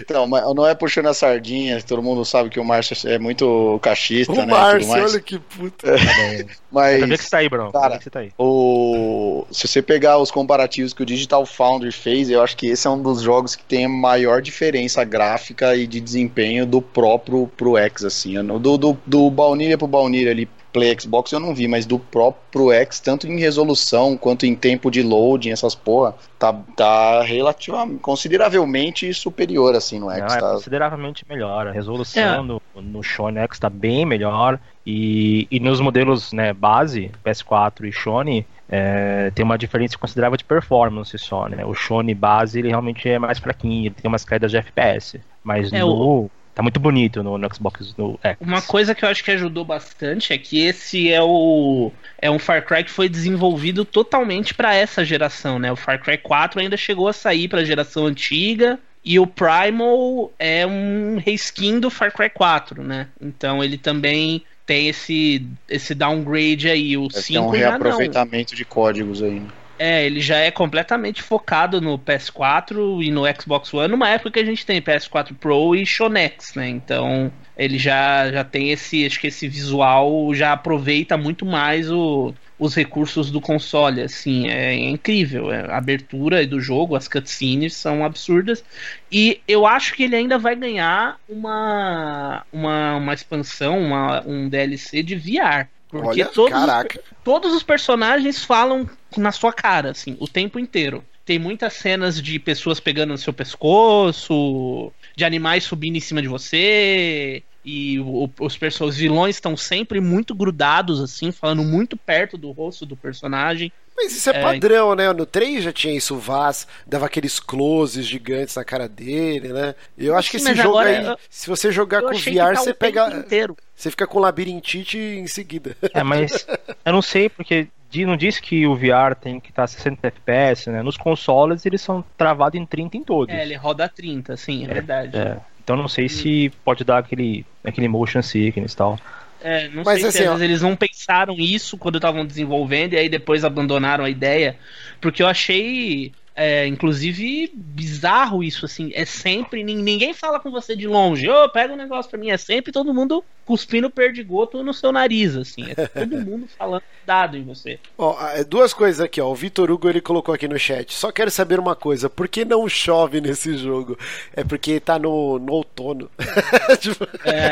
Então, não é puxando a sardinha, todo mundo sabe que o Márcio é muito cachista, o né? Márcio, olha que puta. É, mas, Ainda que tá aí, Bruno. Cara, que tá aí. O, se você pegar os comparativos que o Digital Foundry fez, eu acho que esse é um dos jogos que tem a maior diferença gráfica e de desempenho do próprio pro X, assim. Do, do, do baunilha pro baunilha ali, Play Xbox eu não vi, mas do próprio X, tanto em resolução quanto em tempo de loading, essas porra, tá, tá relativamente, consideravelmente superior, assim, no X. Não, é tá... consideravelmente melhor. A resolução é. no, no Sony X tá bem melhor. E, e nos modelos né, base, PS4 e Sony, é, tem uma diferença considerável de performance só, né? O Sony base, ele realmente é mais fraquinho, ele tem umas quedas de FPS. Mas é, no... O Tá muito bonito no, no, Xbox no X. Uma coisa que eu acho que ajudou bastante é que esse é o é um Far Cry que foi desenvolvido totalmente para essa geração, né? O Far Cry 4 ainda chegou a sair para a geração antiga e o Primal é um reskin do Far Cry 4, né? Então ele também tem esse esse downgrade aí, o 5 é um reaproveitamento de códigos aí. Né? É, ele já é completamente focado no PS4 e no Xbox One, numa época que a gente tem PS4 Pro e Shonex, né? Então, ele já, já tem esse, acho que esse visual já aproveita muito mais o, os recursos do console, assim, é, é incrível. É, a abertura do jogo, as cutscenes são absurdas. E eu acho que ele ainda vai ganhar uma, uma, uma expansão, uma, um DLC de VR. Porque Olha, todos, caraca. Os, todos os personagens falam na sua cara, assim, o tempo inteiro. Tem muitas cenas de pessoas pegando no seu pescoço, de animais subindo em cima de você. E o, os, os vilões estão sempre muito grudados, assim, falando muito perto do rosto do personagem. Mas isso é, é padrão, né? No 3 já tinha isso, o Vaz dava aqueles closes gigantes na cara dele, né? Eu acho que esse jogo aí, eu, se você jogar com VR, você pega. Inteiro. Você fica com labirintite em seguida. É, mas eu não sei, porque não diz que o VR tem que estar tá 60 FPS, né? Nos consoles eles são travados em 30 em todos. É, ele roda 30, sim, é, é verdade. É. Então não sei se pode dar aquele, aquele motion sickness e tal. É, não Mas, sei assim, se ó... eles não pensaram isso quando estavam desenvolvendo e aí depois abandonaram a ideia. Porque eu achei é, inclusive, bizarro isso, assim. É sempre. Ninguém fala com você de longe. Ô, oh, pega um negócio pra mim. É sempre todo mundo cuspindo perdigoto no seu nariz, assim. É todo mundo falando dado em você. Ó, é, duas coisas aqui, ó. O Vitor Hugo ele colocou aqui no chat. Só quero saber uma coisa: por que não chove nesse jogo? É porque tá no, no outono. tipo... é,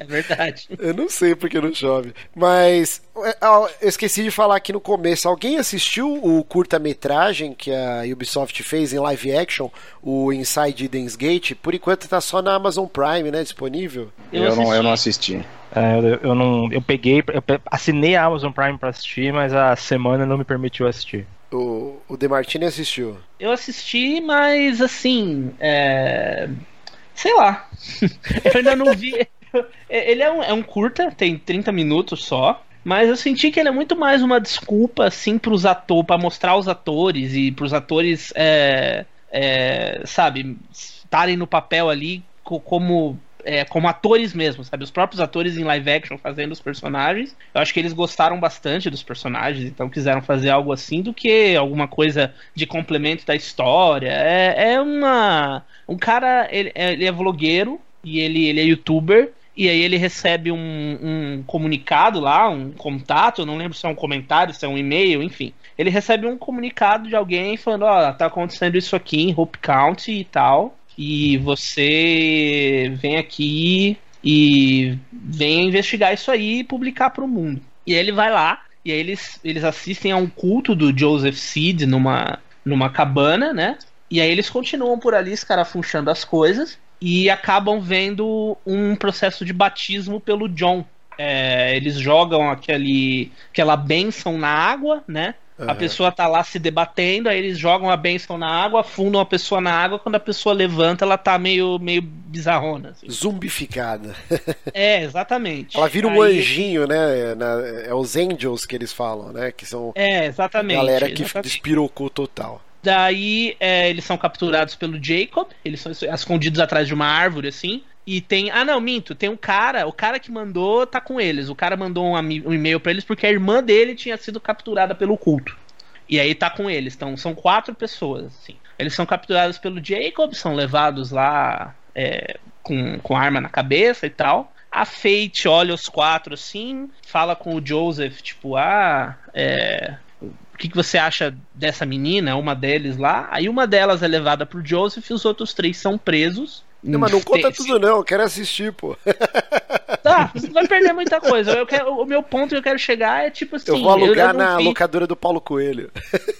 é verdade. Eu não sei por que não chove. Mas é, eu esqueci de falar aqui no começo. Alguém assistiu o curta-metragem que a Ubisoft fez em live action, o Inside Eden's Gate? Por enquanto tá só na Amazon Prime, né? Disponível. Eu, eu não, eu não assisti. É, eu, eu, não, eu peguei, eu assinei a Amazon Prime para assistir, mas a semana não me permitiu assistir. O, o Demartini assistiu? Eu assisti, mas assim, é... sei lá. eu ainda não vi. Ele é um, é um curta, tem 30 minutos só. Mas eu senti que ele é muito mais uma desculpa, assim, pros atores, para mostrar os atores e pros atores, é, é, sabe, estarem no papel ali como é, como atores mesmo, sabe? Os próprios atores em live action fazendo os personagens. Eu acho que eles gostaram bastante dos personagens, então quiseram fazer algo assim do que alguma coisa de complemento da história. É, é uma. Um cara, ele, ele é vlogueiro e ele, ele é youtuber. E aí ele recebe um, um, comunicado lá, um contato, não lembro se é um comentário, se é um e-mail, enfim. Ele recebe um comunicado de alguém falando, ó, oh, tá acontecendo isso aqui em Hope County e tal e você vem aqui e vem investigar isso aí e publicar para o mundo. E aí ele vai lá e aí eles, eles assistem a um culto do Joseph Seed numa, numa cabana, né? E aí eles continuam por ali escarafunchando as coisas e acabam vendo um processo de batismo pelo John. É, eles jogam aquele, aquela benção na água, né? Uhum. A pessoa tá lá se debatendo, aí eles jogam a benção na água, afundam a pessoa na água, quando a pessoa levanta, ela tá meio, meio bizarrona. Assim. Zumbificada. é, exatamente. Ela vira um aí... anjinho, né? É os angels que eles falam, né? Que são é, exatamente, a galera que exatamente. despirocou total. Daí é, eles são capturados pelo Jacob, eles são escondidos atrás de uma árvore, assim. E tem. Ah, não, minto. Tem um cara. O cara que mandou tá com eles. O cara mandou um, um e-mail para eles porque a irmã dele tinha sido capturada pelo culto. E aí tá com eles. Então são quatro pessoas, assim. Eles são capturados pelo Jacob, são levados lá é, com, com arma na cabeça e tal. A Fate olha os quatro assim, fala com o Joseph, tipo, ah, é, o que, que você acha dessa menina? Uma deles lá. Aí uma delas é levada pro Joseph e os outros três são presos. Não, mas não conta tudo não, eu quero assistir, pô. Tá, você vai perder muita coisa. Eu quero, o meu ponto que eu quero chegar é tipo assim. Eu vou alugar eu na vi... locadora do Paulo Coelho.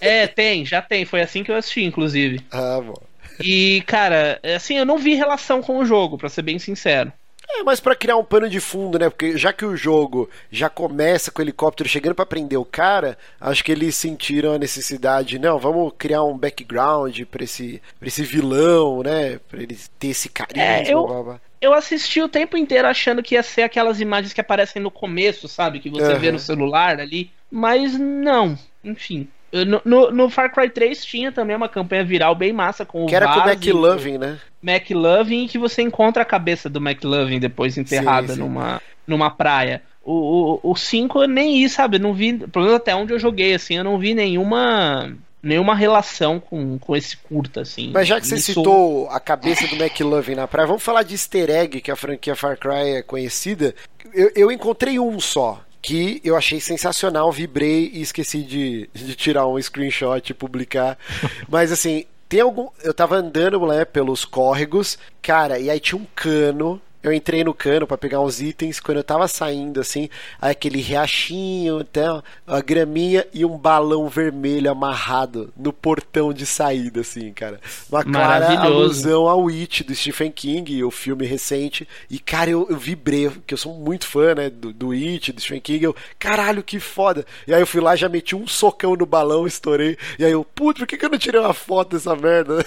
É, tem, já tem. Foi assim que eu assisti, inclusive. Ah, bom. E, cara, assim, eu não vi relação com o jogo, para ser bem sincero. É, mas para criar um pano de fundo, né? Porque já que o jogo já começa com o helicóptero chegando para prender o cara, acho que eles sentiram a necessidade, não, vamos criar um background para esse, pra esse vilão, né? Para ele ter esse carisma. É, eu, blá, blá. eu assisti o tempo inteiro achando que ia ser aquelas imagens que aparecem no começo, sabe? Que você uhum. vê no celular ali. Mas não, enfim. No, no, no, Far Cry 3 tinha também uma campanha viral bem massa com o Que era com o McLovin, né? McLovin que você encontra a cabeça do McLovin depois enterrada sim, sim. Numa, numa praia. O 5 o, o cinco, eu nem ia, sabe? Não vi, pelo menos até onde eu joguei, assim, eu não vi nenhuma nenhuma relação com, com esse curta, assim. Mas já que você citou a cabeça do McLovin na praia, vamos falar de easter egg, que a franquia Far Cry é conhecida. Eu, eu encontrei um só, que eu achei sensacional, vibrei e esqueci de, de tirar um screenshot e publicar. Mas assim, tem algum. Eu tava andando né, pelos córregos, cara, e aí tinha um cano eu entrei no cano para pegar uns itens. Quando eu tava saindo, assim, aquele riachinho, então, a graminha e um balão vermelho amarrado no portão de saída, assim, cara. Uma clara alusão ao It do Stephen King, o filme recente. E, cara, eu, eu vibrei, porque eu sou muito fã, né, do, do It, do Stephen King. Eu, caralho, que foda. E aí eu fui lá, já meti um socão no balão, estourei. E aí eu, puto, por que, que eu não tirei uma foto dessa merda?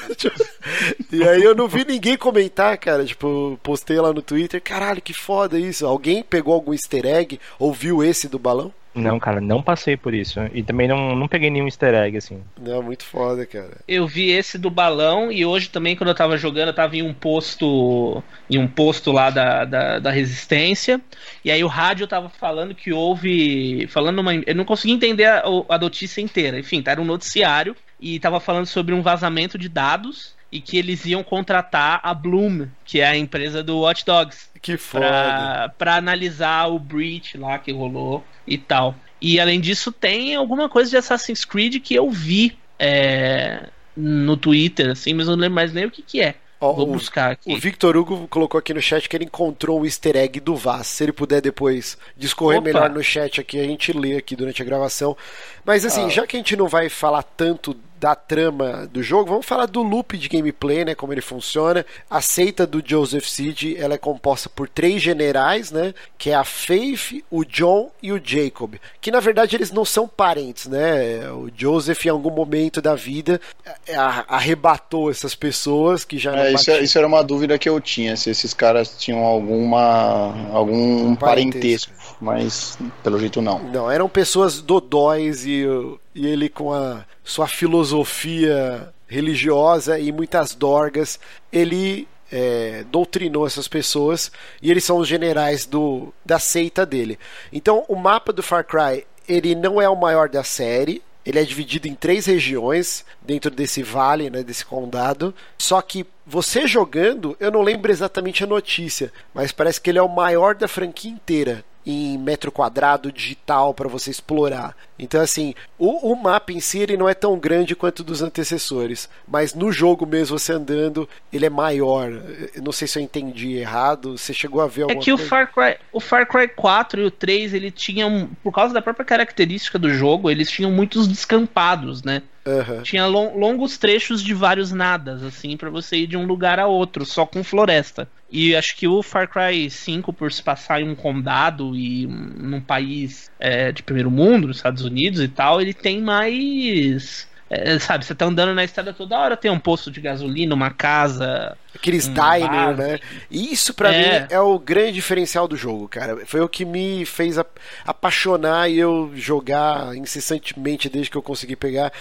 e aí eu não vi ninguém comentar, cara. Tipo, postei lá no Twitter, caralho, que foda isso. Alguém pegou algum easter egg ou viu esse do balão? Não, cara, não passei por isso. E também não, não peguei nenhum easter egg, assim. Não, muito foda, cara. Eu vi esse do balão e hoje também, quando eu tava jogando, eu tava em um posto. Em um posto lá da, da, da resistência. E aí o rádio tava falando que houve. Falando uma. Eu não consegui entender a, a notícia inteira. Enfim, tá, era um noticiário. E tava falando sobre um vazamento de dados e que eles iam contratar a Bloom, que é a empresa do Watch Dogs. Que foda. Pra, pra analisar o breach lá que rolou e tal. E além disso, tem alguma coisa de Assassin's Creed que eu vi é, no Twitter, assim, mas eu não lembro mais nem o que, que é. Ó, Vou buscar aqui. O Victor Hugo colocou aqui no chat que ele encontrou o easter egg do Vaz. Se ele puder depois discorrer Opa. melhor no chat aqui, a gente lê aqui durante a gravação. Mas assim, ah. já que a gente não vai falar tanto da trama do jogo, vamos falar do loop de gameplay, né, como ele funciona. A seita do Joseph Seed, ela é composta por três generais, né, que é a Faith, o John e o Jacob, que na verdade eles não são parentes, né? O Joseph em algum momento da vida é, arrebatou essas pessoas que já é, isso, é, isso, era uma dúvida que eu tinha, se esses caras tinham alguma algum parentesco. parentesco, mas pelo jeito não. Não, eram pessoas dodóis e, e ele com a sua filosofia religiosa e muitas dorgas, ele é, doutrinou essas pessoas e eles são os generais do, da seita dele. Então, o mapa do Far Cry ele não é o maior da série, ele é dividido em três regiões dentro desse vale, né, desse condado. Só que você jogando, eu não lembro exatamente a notícia, mas parece que ele é o maior da franquia inteira em metro quadrado digital para você explorar. Então, assim, o, o, mapa em si ele não é tão grande quanto dos antecessores, mas no jogo mesmo, você andando, ele é maior. Eu não sei se eu entendi errado. Você chegou a ver é alguma É que coisa? o Far, Cry, o Far Cry 4 e o 3, ele tinham, por causa da própria característica do jogo, eles tinham muitos descampados, né? Uhum. Tinha long, longos trechos de vários nadas, assim, para você ir de um lugar a outro, só com floresta. E acho que o Far Cry 5, por se passar em um condado e um, num país é, de primeiro mundo, nos Estados Unidos e tal, ele tem mais. É, sabe, você tá andando na estrada toda hora, tem um posto de gasolina, uma casa. Aqueles um diner, né? E isso para é. mim é o grande diferencial do jogo, cara. Foi o que me fez apaixonar e eu jogar incessantemente desde que eu consegui pegar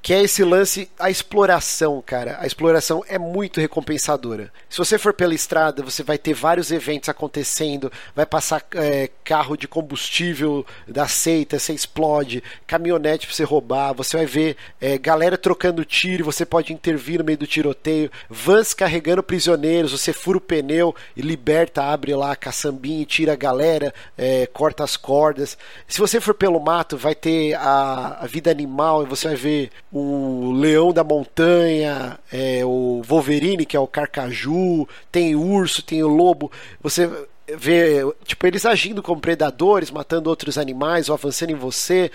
que é esse lance, a exploração, cara. A exploração é muito recompensadora. Se você for pela estrada, você vai ter vários eventos acontecendo, vai passar é, carro de combustível da seita, você explode, caminhonete pra você roubar, você vai ver é, galera trocando tiro, você pode intervir no meio do tiroteio, vans carregando prisioneiros, você fura o pneu e liberta, abre lá a caçambinha e tira a galera, é, corta as cordas. Se você for pelo mato, vai ter a, a vida animal e você vai ver o leão da montanha, é, o Wolverine, que é o carcaju, tem urso, tem o lobo. Você vê, tipo, eles agindo como predadores, matando outros animais ou avançando em você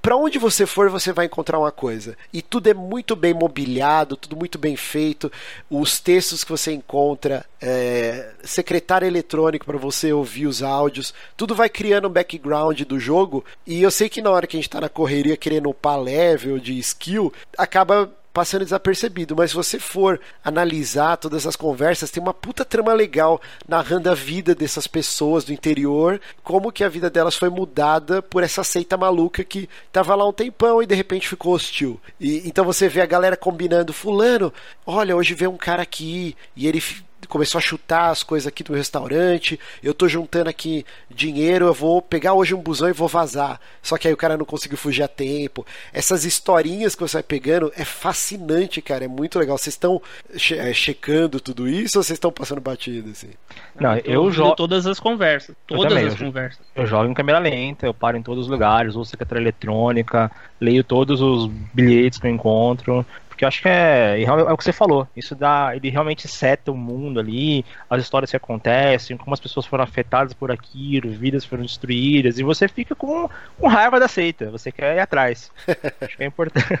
para onde você for, você vai encontrar uma coisa. E tudo é muito bem mobiliado, tudo muito bem feito. Os textos que você encontra, é, secretário eletrônico para você ouvir os áudios, tudo vai criando um background do jogo. E eu sei que na hora que a gente está na correria querendo upar level de skill, acaba passando desapercebido, mas se você for analisar todas as conversas, tem uma puta trama legal narrando a vida dessas pessoas do interior, como que a vida delas foi mudada por essa seita maluca que tava lá um tempão e de repente ficou hostil. E então você vê a galera combinando, fulano, olha, hoje vem um cara aqui e ele começou a chutar as coisas aqui do restaurante, eu tô juntando aqui dinheiro, eu vou pegar hoje um busão e vou vazar. Só que aí o cara não conseguiu fugir a tempo. Essas historinhas que você vai pegando é fascinante, cara, é muito legal. Vocês estão che é, checando tudo isso ou vocês estão passando batido assim? Não, eu, eu jogo todas as conversas, todas as eu conversas. Eu jogo em câmera lenta, eu paro em todos os lugares, uso secretária eletrônica, leio todos os bilhetes que eu encontro, porque eu acho que é, é o que você falou. Isso dá. Ele realmente seta o mundo ali, as histórias que acontecem, como as pessoas foram afetadas por aquilo, vidas foram destruídas, e você fica com, com raiva da seita. Você quer ir atrás. acho que é importante.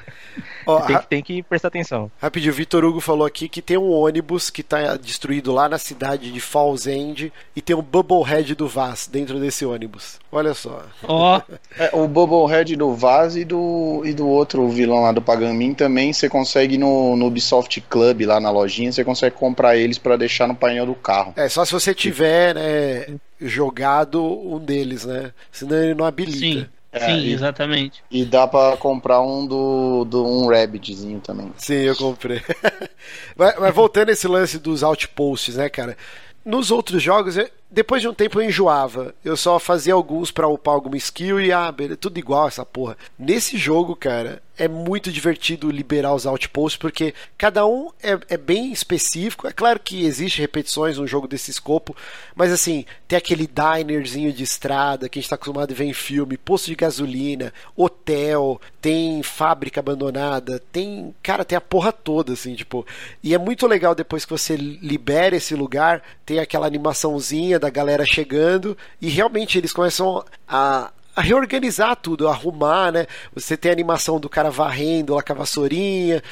Oh, tem, que, tem que prestar atenção. Rapidinho, o Vitor Hugo falou aqui que tem um ônibus que está destruído lá na cidade de Falls End e tem um Bubblehead do Vaz dentro desse ônibus. Olha só. Ó. Oh. É, o Bubblehead do Vaz e do, e do outro vilão lá do Pagamin também você consegue consegue no, no Ubisoft Club, lá na lojinha, você consegue comprar eles para deixar no painel do carro. É, só se você tiver né, jogado um deles, né? Senão ele não habilita. Sim. É, Sim, e, exatamente. E dá para comprar um do, do um Rabbitzinho também. Sim, eu comprei. mas, mas voltando a esse lance dos outposts, né, cara? Nos outros jogos, depois de um tempo eu enjoava. Eu só fazia alguns para upar alguma skill e ah, beleza, tudo igual essa porra. Nesse jogo, cara, é muito divertido liberar os outposts, porque cada um é, é, bem específico. É claro que existe repetições num jogo desse escopo, mas assim, tem aquele dinerzinho de estrada que a gente está acostumado a ver em filme, posto de gasolina, hotel, tem fábrica abandonada, tem. Cara, tem a porra toda, assim, tipo. E é muito legal depois que você libera esse lugar, tem aquela animaçãozinha da galera chegando, e realmente eles começam a a reorganizar tudo, arrumar, né? Você tem a animação do cara varrendo lá com a vassourinha,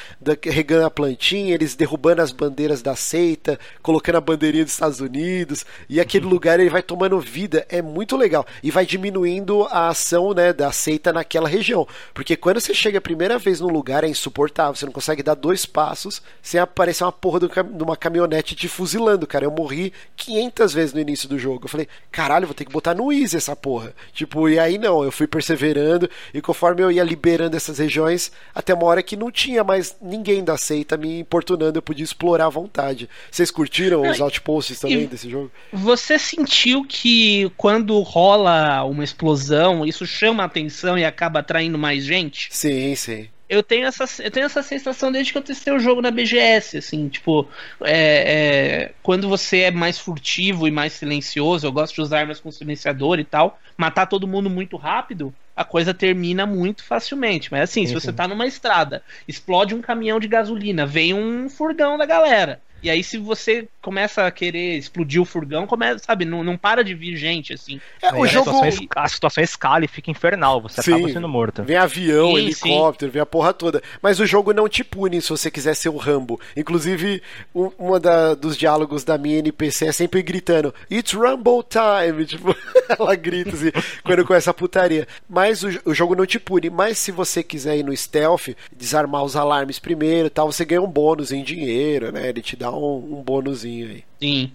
regando a plantinha, eles derrubando as bandeiras da seita, colocando a bandeirinha dos Estados Unidos, e aquele uhum. lugar ele vai tomando vida, é muito legal. E vai diminuindo a ação, né, da seita naquela região. Porque quando você chega a primeira vez num lugar é insuportável, você não consegue dar dois passos sem aparecer uma porra de uma caminhonete te fuzilando, cara. Eu morri 500 vezes no início do jogo. Eu falei, caralho, vou ter que botar no easy essa porra. Tipo, e aí aí não, eu fui perseverando e conforme eu ia liberando essas regiões, até uma hora que não tinha mais ninguém da seita me importunando, eu podia explorar à vontade. Vocês curtiram os outposts também desse jogo? Você sentiu que quando rola uma explosão, isso chama a atenção e acaba atraindo mais gente? Sim, sim. Eu tenho essa, eu tenho essa sensação desde que eu testei o jogo na BGS, assim, tipo, é, é, quando você é mais furtivo e mais silencioso, eu gosto de usar armas com silenciador e tal, matar todo mundo muito rápido, a coisa termina muito facilmente. Mas assim, sim, se você sim. tá numa estrada, explode um caminhão de gasolina, vem um furgão da galera. E aí, se você começa a querer explodir o furgão, começa, sabe, não, não para de vir gente, assim. É, o jogo... a, situação, a situação escala e fica infernal, você sim, acaba sendo morto. Vem avião, sim, helicóptero, sim. vem a porra toda. Mas o jogo não te pune se você quiser ser o Rambo. Inclusive, um uma da, dos diálogos da minha NPC é sempre gritando: It's Rumble Time! Tipo, ela grita assim, quando começa a putaria. Mas o, o jogo não te pune. Mas se você quiser ir no stealth, desarmar os alarmes primeiro tal, você ganha um bônus em dinheiro, né? Ele te dá um, um bônusinho aí. Sim.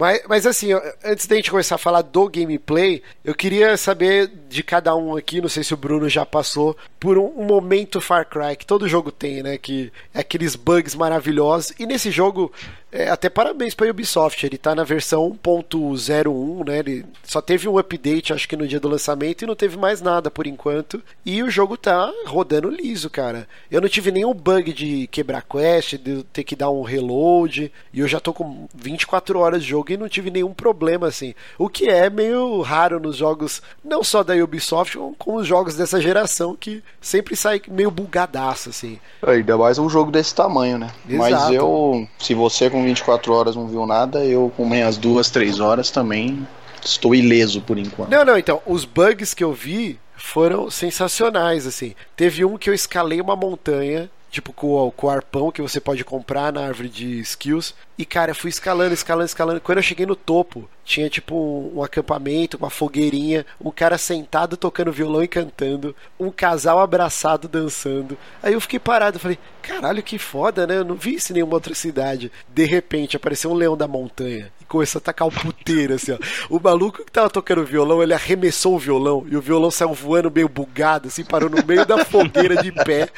Mas, mas assim, antes da gente começar a falar do gameplay, eu queria saber de cada um aqui, não sei se o Bruno já passou, por um, um momento Far Cry, que todo jogo tem, né? Que é aqueles bugs maravilhosos. E nesse jogo, é, até parabéns para a Ubisoft, ele tá na versão 1.01, né? Ele só teve um update, acho que no dia do lançamento, e não teve mais nada por enquanto. E o jogo tá rodando liso, cara. Eu não tive nenhum bug de quebrar quest, de ter que dar um reload, e eu já tô com 24 horas de jogo e não tive nenhum problema assim. O que é meio raro nos jogos, não só da Ubisoft, como os jogos dessa geração que sempre sai meio bugadaço assim. É, ainda mais um jogo desse tamanho, né? Exato. Mas eu, se você com 24 horas não viu nada, eu com minhas duas, três horas também estou ileso por enquanto. Não, não, então, os bugs que eu vi foram sensacionais, assim. Teve um que eu escalei uma montanha tipo com, com o arpão que você pode comprar na árvore de skills. E cara, eu fui escalando, escalando, escalando. Quando eu cheguei no topo, tinha tipo um, um, acampamento, uma fogueirinha, um cara sentado tocando violão e cantando, um casal abraçado dançando. Aí eu fiquei parado, falei, caralho, que foda, né? Eu não vi isso em nenhuma outra cidade. De repente apareceu um leão da montanha começou a tacar o puteiro, assim, ó. O maluco que tava tocando violão, ele arremessou o violão e o violão saiu voando meio bugado, assim, parou no meio da fogueira de pé.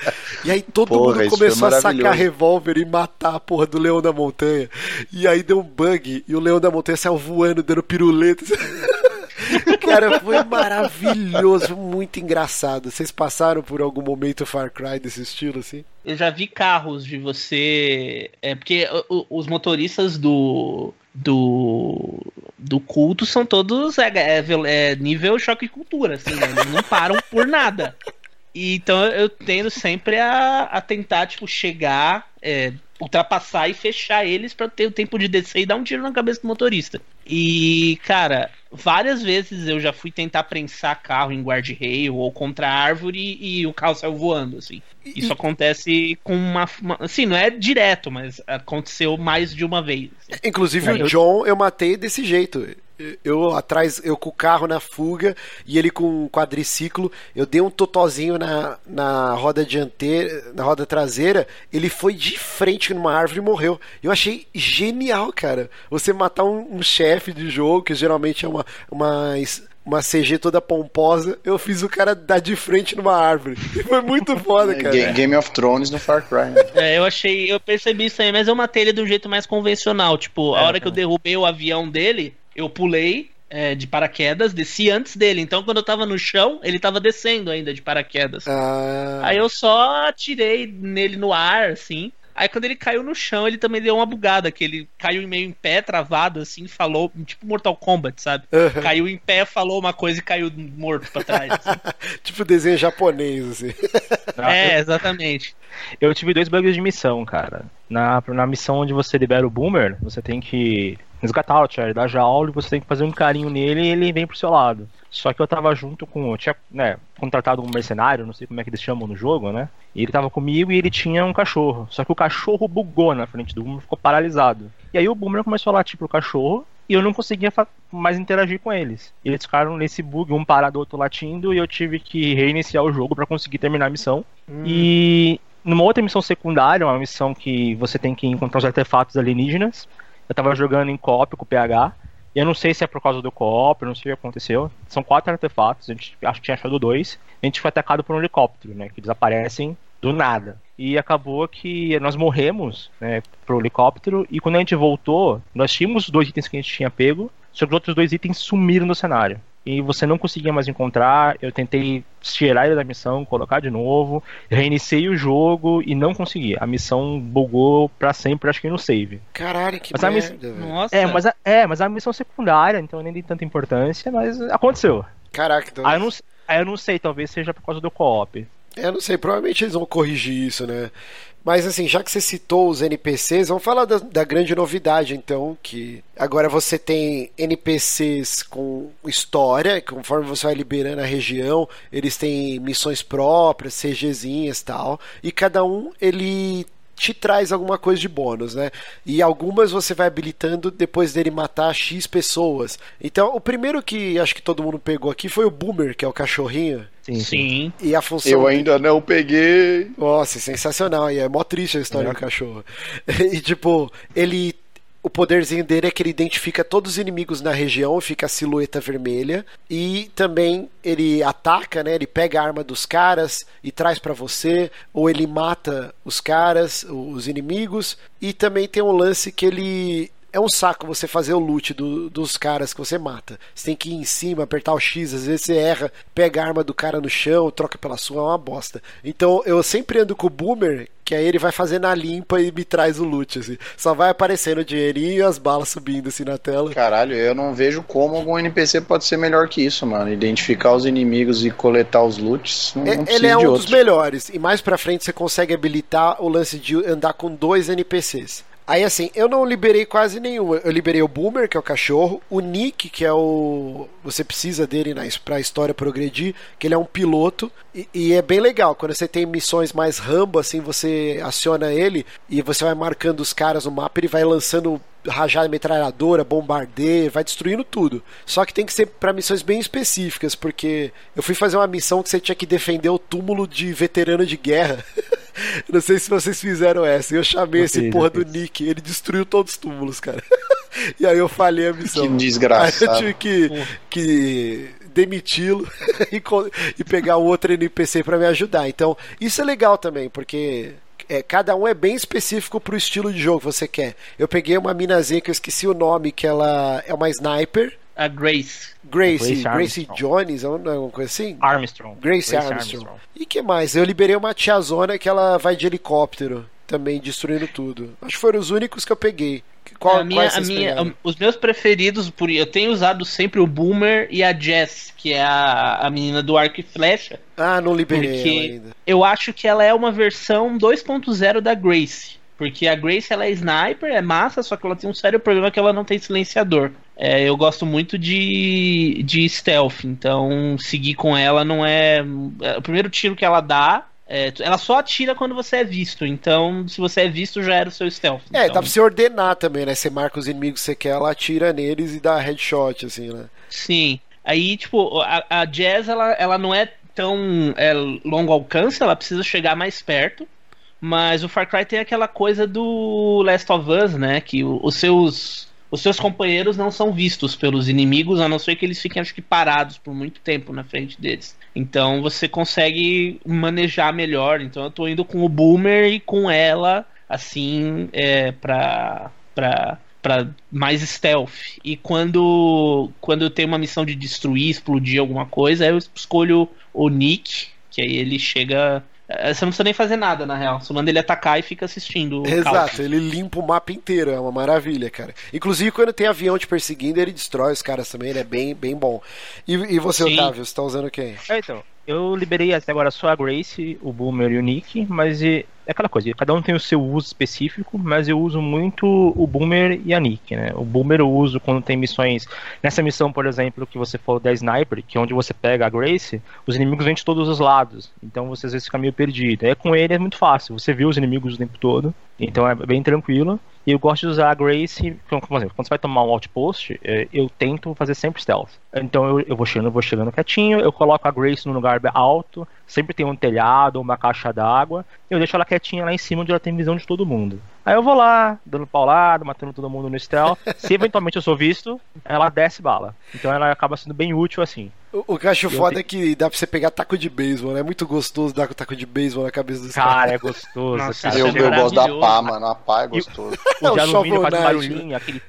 E aí todo porra, mundo começou a sacar revólver e matar a porra do leão da montanha. E aí deu um bug e o leão da montanha saiu voando, dando piruleta. Cara, foi maravilhoso, muito engraçado. Vocês passaram por algum momento Far Cry desse estilo, assim? Eu já vi carros de você. É porque os motoristas do do, do culto são todos é, é, é nível choque de cultura, assim, né? Eles não param por nada. E, então eu tendo sempre a, a tentar, tipo, chegar, é, ultrapassar e fechar eles para ter o tempo de descer e dar um tiro na cabeça do motorista. E, cara, várias vezes eu já fui tentar prensar carro em guarda-rail ou contra árvore e o carro saiu voando, assim. Isso e... acontece com uma, uma, Assim, não é direto, mas aconteceu mais de uma vez. Assim. Inclusive é, o John eu matei desse jeito eu atrás, eu com o carro na fuga e ele com um quadriciclo, eu dei um totozinho na, na roda dianteira, na roda traseira, ele foi de frente numa árvore e morreu. Eu achei genial, cara. Você matar um, um chefe de jogo, que geralmente é uma, uma uma CG toda pomposa, eu fiz o cara dar de frente numa árvore. Foi muito foda, cara. Game of Thrones no Far Cry. É, eu achei, eu percebi isso aí, mas eu matei ele de um jeito mais convencional. Tipo, a é, hora que eu derrubei o avião dele, eu pulei é, de paraquedas, desci antes dele. Então, quando eu tava no chão, ele tava descendo ainda de paraquedas. Ah. Aí eu só atirei nele no ar, assim. Aí quando ele caiu no chão, ele também deu uma bugada, que ele caiu meio em pé, travado, assim, falou, tipo Mortal Kombat, sabe? Uhum. Caiu em pé, falou uma coisa e caiu morto pra trás. Assim. tipo desenho japonês, assim. é, exatamente. Eu tive dois bugs de missão, cara. Na, na missão onde você libera o Boomer, você tem que resgatar o Charlie da jaula e você tem que fazer um carinho nele e ele vem pro seu lado. Só que eu tava junto com. Eu tinha né, contratado um mercenário, não sei como é que eles chamam no jogo, né? E ele tava comigo e ele tinha um cachorro. Só que o cachorro bugou na frente do Boomer, ficou paralisado. E aí o Boomer começou a latir pro cachorro e eu não conseguia mais interagir com eles. Eles ficaram nesse bug, um parado, outro latindo, e eu tive que reiniciar o jogo para conseguir terminar a missão. Hum. E numa outra missão secundária, uma missão que você tem que encontrar os artefatos alienígenas, eu tava jogando em cópia com o PH. Eu não sei se é por causa do co-op, não sei o que aconteceu. São quatro artefatos, a gente acho que tinha achado dois. A gente foi atacado por um helicóptero, né? Que desaparecem do nada. E acabou que nós morremos né, pro helicóptero. E quando a gente voltou, nós tínhamos os dois itens que a gente tinha pego, só que os outros dois itens sumiram do cenário. E você não conseguia mais encontrar. Eu tentei tirar ele da missão, colocar de novo. Reiniciei o jogo e não consegui. A missão bugou pra sempre, acho que no save. Caralho, que Mas a merda, miss-. Nossa. É, mas a, é, mas a missão secundária, então eu nem dei tanta importância, mas aconteceu. Caraca, então... Aí eu não, aí eu não sei, talvez seja por causa do co-op. Eu não sei, provavelmente eles vão corrigir isso, né? Mas assim, já que você citou os NPCs, vamos falar da, da grande novidade, então, que agora você tem NPCs com história, conforme você vai liberando a região, eles têm missões próprias, CGzinhas e tal, e cada um ele te traz alguma coisa de bônus, né? E algumas você vai habilitando depois dele matar X pessoas. Então, o primeiro que acho que todo mundo pegou aqui foi o Boomer, que é o cachorrinho. Sim, Sim. E a função Eu ainda não peguei. nossa, sensacional. E é mó triste a história do cachorro. E tipo, ele. O poderzinho dele é que ele identifica todos os inimigos na região, fica a silhueta vermelha. E também ele ataca, né? Ele pega a arma dos caras e traz pra você. Ou ele mata os caras, os inimigos. E também tem um lance que ele é um saco você fazer o loot do- dos caras que você mata. Você tem que ir em cima, apertar o X, às vezes você erra, pega a arma do cara no chão, troca pela sua, é uma bosta. Então eu sempre ando com o Boomer, que aí ele vai fazer na limpa e me traz o loot, assim. Só vai aparecendo o dinheirinho e as balas subindo assim na tela. Caralho, eu não vejo como algum NPC pode ser melhor que isso, mano. Identificar os inimigos e coletar os loots. Não, É- não ele é um dos melhores. E mais pra frente você consegue habilitar o lance de andar com dois NPCs. Aí assim, eu não liberei quase nenhum. Eu liberei o Boomer, que é o cachorro, o Nick, que é o. Você precisa dele na, pra história progredir, que ele é um piloto. E, e é bem legal. Quando você tem missões mais rambo, assim, você aciona ele e você vai marcando os caras no mapa, ele vai lançando rajada metralhadora, bombardeio, vai destruindo tudo. Só que tem que ser pra missões bem específicas, porque eu fui fazer uma missão que você tinha que defender o túmulo de veterano de guerra. Não sei se vocês fizeram essa. Eu chamei Eu esse fiz, porra do. Nick, ele destruiu todos os túmulos, cara. e aí eu falhei a missão. Que Aí eu tive que, que demiti-lo e, e pegar um outro NPC pra me ajudar. Então, isso é legal também, porque é, cada um é bem específico pro estilo de jogo que você quer. Eu peguei uma minazinha que eu esqueci o nome, que ela é uma sniper. A Grace. Grace Gracie Armstrong. Jones, não é alguma coisa assim? Armstrong. Grace, Armstrong. E que mais? Eu liberei uma tiazona que ela vai de helicóptero, também destruindo tudo. Acho que foram os únicos que eu peguei. Qual, a minha, quais a minha, os meus preferidos, por eu tenho usado sempre o Boomer e a Jess, que é a, a menina do arco e flecha. Ah, não liberei porque- ela ainda. Eu acho que ela é uma versão 2.0 da Grace. Porque a Grace ela é sniper, é massa, só que ela tem um sério problema que ela não tem silenciador. É, eu gosto muito de, de stealth, então seguir com ela não é. é, O primeiro tiro que ela dá, é, ela só atira quando você é visto. Então, se você é visto, já era o seu stealth. É, então, dá pra você ordenar também, né? Você marca os inimigos que você quer, ela atira neles e dá headshot, assim, né? Sim. Aí, tipo, a, a Jazz, ela, ela não é tão é, longo alcance, ela precisa chegar mais perto. Mas o Far Cry tem aquela coisa do Last of Us, né? Que os seus os seus companheiros não são vistos pelos inimigos, a não ser que eles fiquem, acho que, parados por muito tempo na frente deles. Então você consegue manejar melhor. Então eu tô indo com o Boomer e com ela, assim, é, pra, pra, pra mais stealth. E quando, quando eu tenho uma missão de destruir, explodir alguma coisa, eu escolho o Nick, que aí ele chega. Eh, Você não precisa nem fazer nada, na real. Você manda ele atacar e fica assistindo. o Exato, caos. ele limpa o mapa inteiro, é uma maravilha, cara. Inclusive, quando tem avião te perseguindo, ele destrói os caras também, ele é bem, bem bom. E, e você, Sim. Otávio, você tá usando quem? É, então, eu liberei até agora só a Grace, o Boomer e o Nick, mas e- é aquela coisa, cada um tem o seu uso específico, mas eu uso muito o Boomer e a Nick, né? O Boomer eu uso quando tem missões. Nessa missão, por exemplo, que você falou da Sniper, que é onde você pega a Grace, os inimigos vêm de todos os lados, então você às vezes fica meio perdido. Aí com ele é muito fácil, você vê os inimigos o tempo todo, Então é bem tranquilo. E eu gosto de usar a Grace, por exemplo, quando você vai tomar um outpost, é, eu tento fazer sempre stealth. Então eu, eu vou chegando, vou chegando quietinho, eu coloco a Grace num lugar alto, sempre tem um telhado uma caixa d'água, eu deixo ela quietinha lá em cima onde ela tem visão de todo mundo. Aí eu vou lá, dando paulado, matando todo mundo no stealth. Se eventualmente eu sou visto, ela desce bala. Então ela acaba sendo bem útil assim. O, o que eu acho foda tenho... é que dá pra você pegar taco de beisebol, né? É muito gostoso dar com taco de beisebol na cabeça dos caras. Cara, é gostoso. Nossa, cara. Eu, eu gosto da pá, mano. A pá é gostoso. O, o de alumínio faz um barulhinho, aquele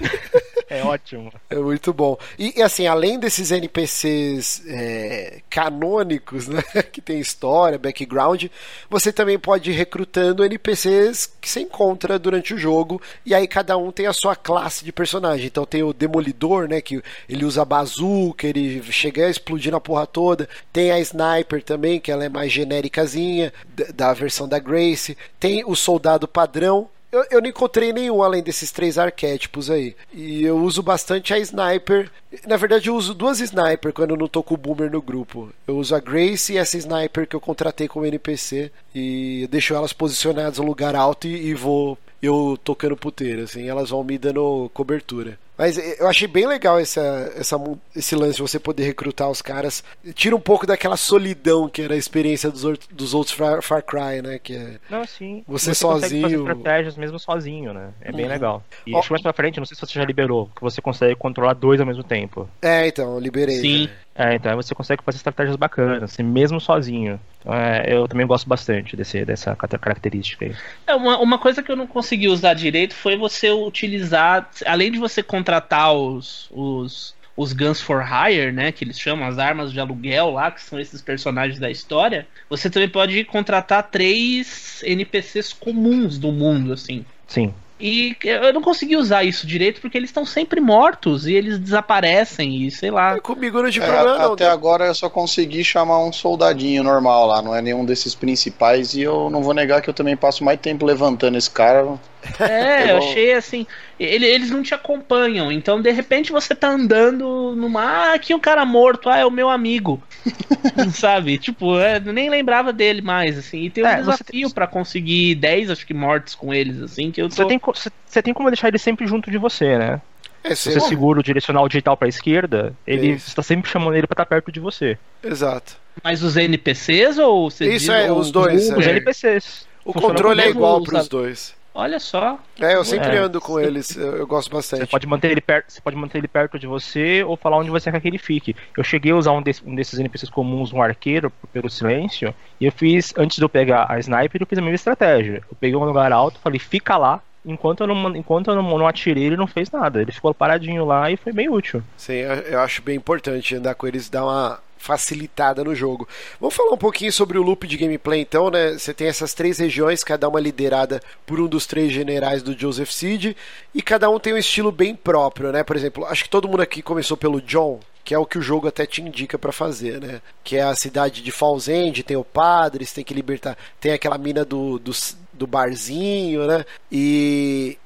é ótimo. É muito bom. E, assim, além desses NPCs é, canônicos, né? Que tem história, background, você também pode ir recrutando NPCs que você encontra durante o jogo. E aí cada um tem a sua classe de personagem. Então tem o Demolidor, né? Que ele usa bazuca, ele chega a explodir na porra toda. Tem a Sniper também, que ela é mais genéricazinha, da versão da Grace. Tem o Soldado Padrão, eu, eu não encontrei nenhum além desses três arquétipos aí. E eu uso bastante a Sniper. Na verdade, eu uso duas Sniper quando eu não tô com o Boomer no grupo. Eu uso a Grace e essa Sniper que eu contratei como NPC. E deixo elas posicionadas no lugar alto e, e vou eu tocando puteiro, assim, elas vão me dando cobertura. Mas eu achei bem legal essa, essa, esse lance de você poder recrutar os caras. Tira um pouco daquela solidão que era a experiência dos, dos outros Far, Far Cry, né? Que é não, sim. Você, você sozinho. fazer estratégias mesmo sozinho, né? É bem uhum. legal. E oh. acho que mais pra frente, não sei se você já liberou, que você consegue controlar dois ao mesmo tempo. É, então, liberei. Sim. Né? É, então aí você consegue fazer estratégias bacanas, assim, mesmo sozinho. Então, é, eu também gosto bastante desse, dessa característica aí. É, uma, uma coisa que eu não consegui usar direito foi você utilizar, além de você contratar os, os, os Guns for Hire, né, que eles chamam, as armas de aluguel lá, que são esses personagens da história, você também pode contratar três NPCs comuns do mundo, assim. Sim. E eu não consegui usar isso direito porque eles estão sempre mortos e eles desaparecem e sei lá. É, comigo não tive é, problema. Até agora eu só consegui chamar um soldadinho normal lá, não é nenhum desses principais. E eu não vou negar que eu também passo mais tempo levantando esse cara é, eu achei assim. Ele, eles não te acompanham, então de repente você tá andando numa. Ah, aqui um cara morto, ah, é o meu amigo. Sabe? Tipo, é, nem lembrava dele mais, assim. E tem um é, desafio tem... para conseguir 10, acho que, mortes com eles, assim, que eu tô... Você tem, você tem como deixar ele sempre junto de você, né? É, Se você segura o direcional digital para a esquerda, ele está sempre chamando ele para estar tá perto de você. Exato. Mas os NPCs ou você Isso é, os dois. Os, é. NPCs. O controle é igual para os dois. Olha só. É, eu sempre é. ando com eles, eu, eu, gosto bastante. Você pode manter ele perto, você pode manter ele perto de você ou falar onde você quer que ele fique. Eu cheguei a usar um, desse, um desses NPCs comuns, um arqueiro, pelo silêncio, e eu fiz, antes de eu pegar a sniper, eu fiz a mesma estratégia. Eu peguei um lugar alto, falei, fica lá, enquanto eu não, enquanto eu não, não, atirei, ele não fez nada. Ele ficou paradinho lá e foi bem útil. Sim, eu acho bem importante andar com eles, dar uma, facilitada no jogo. Vamos falar um pouquinho sobre o loop de gameplay então, né? Você tem essas três regiões, cada uma liderada por um dos três generais do Joseph Seed, e cada um tem um estilo bem próprio, né? Por exemplo, acho que todo mundo aqui começou pelo John, que é o que o jogo até te indica para fazer, né? Que é a cidade de Falls End, tem o padre, você tem que libertar, tem aquela mina do, do, do barzinho, né? E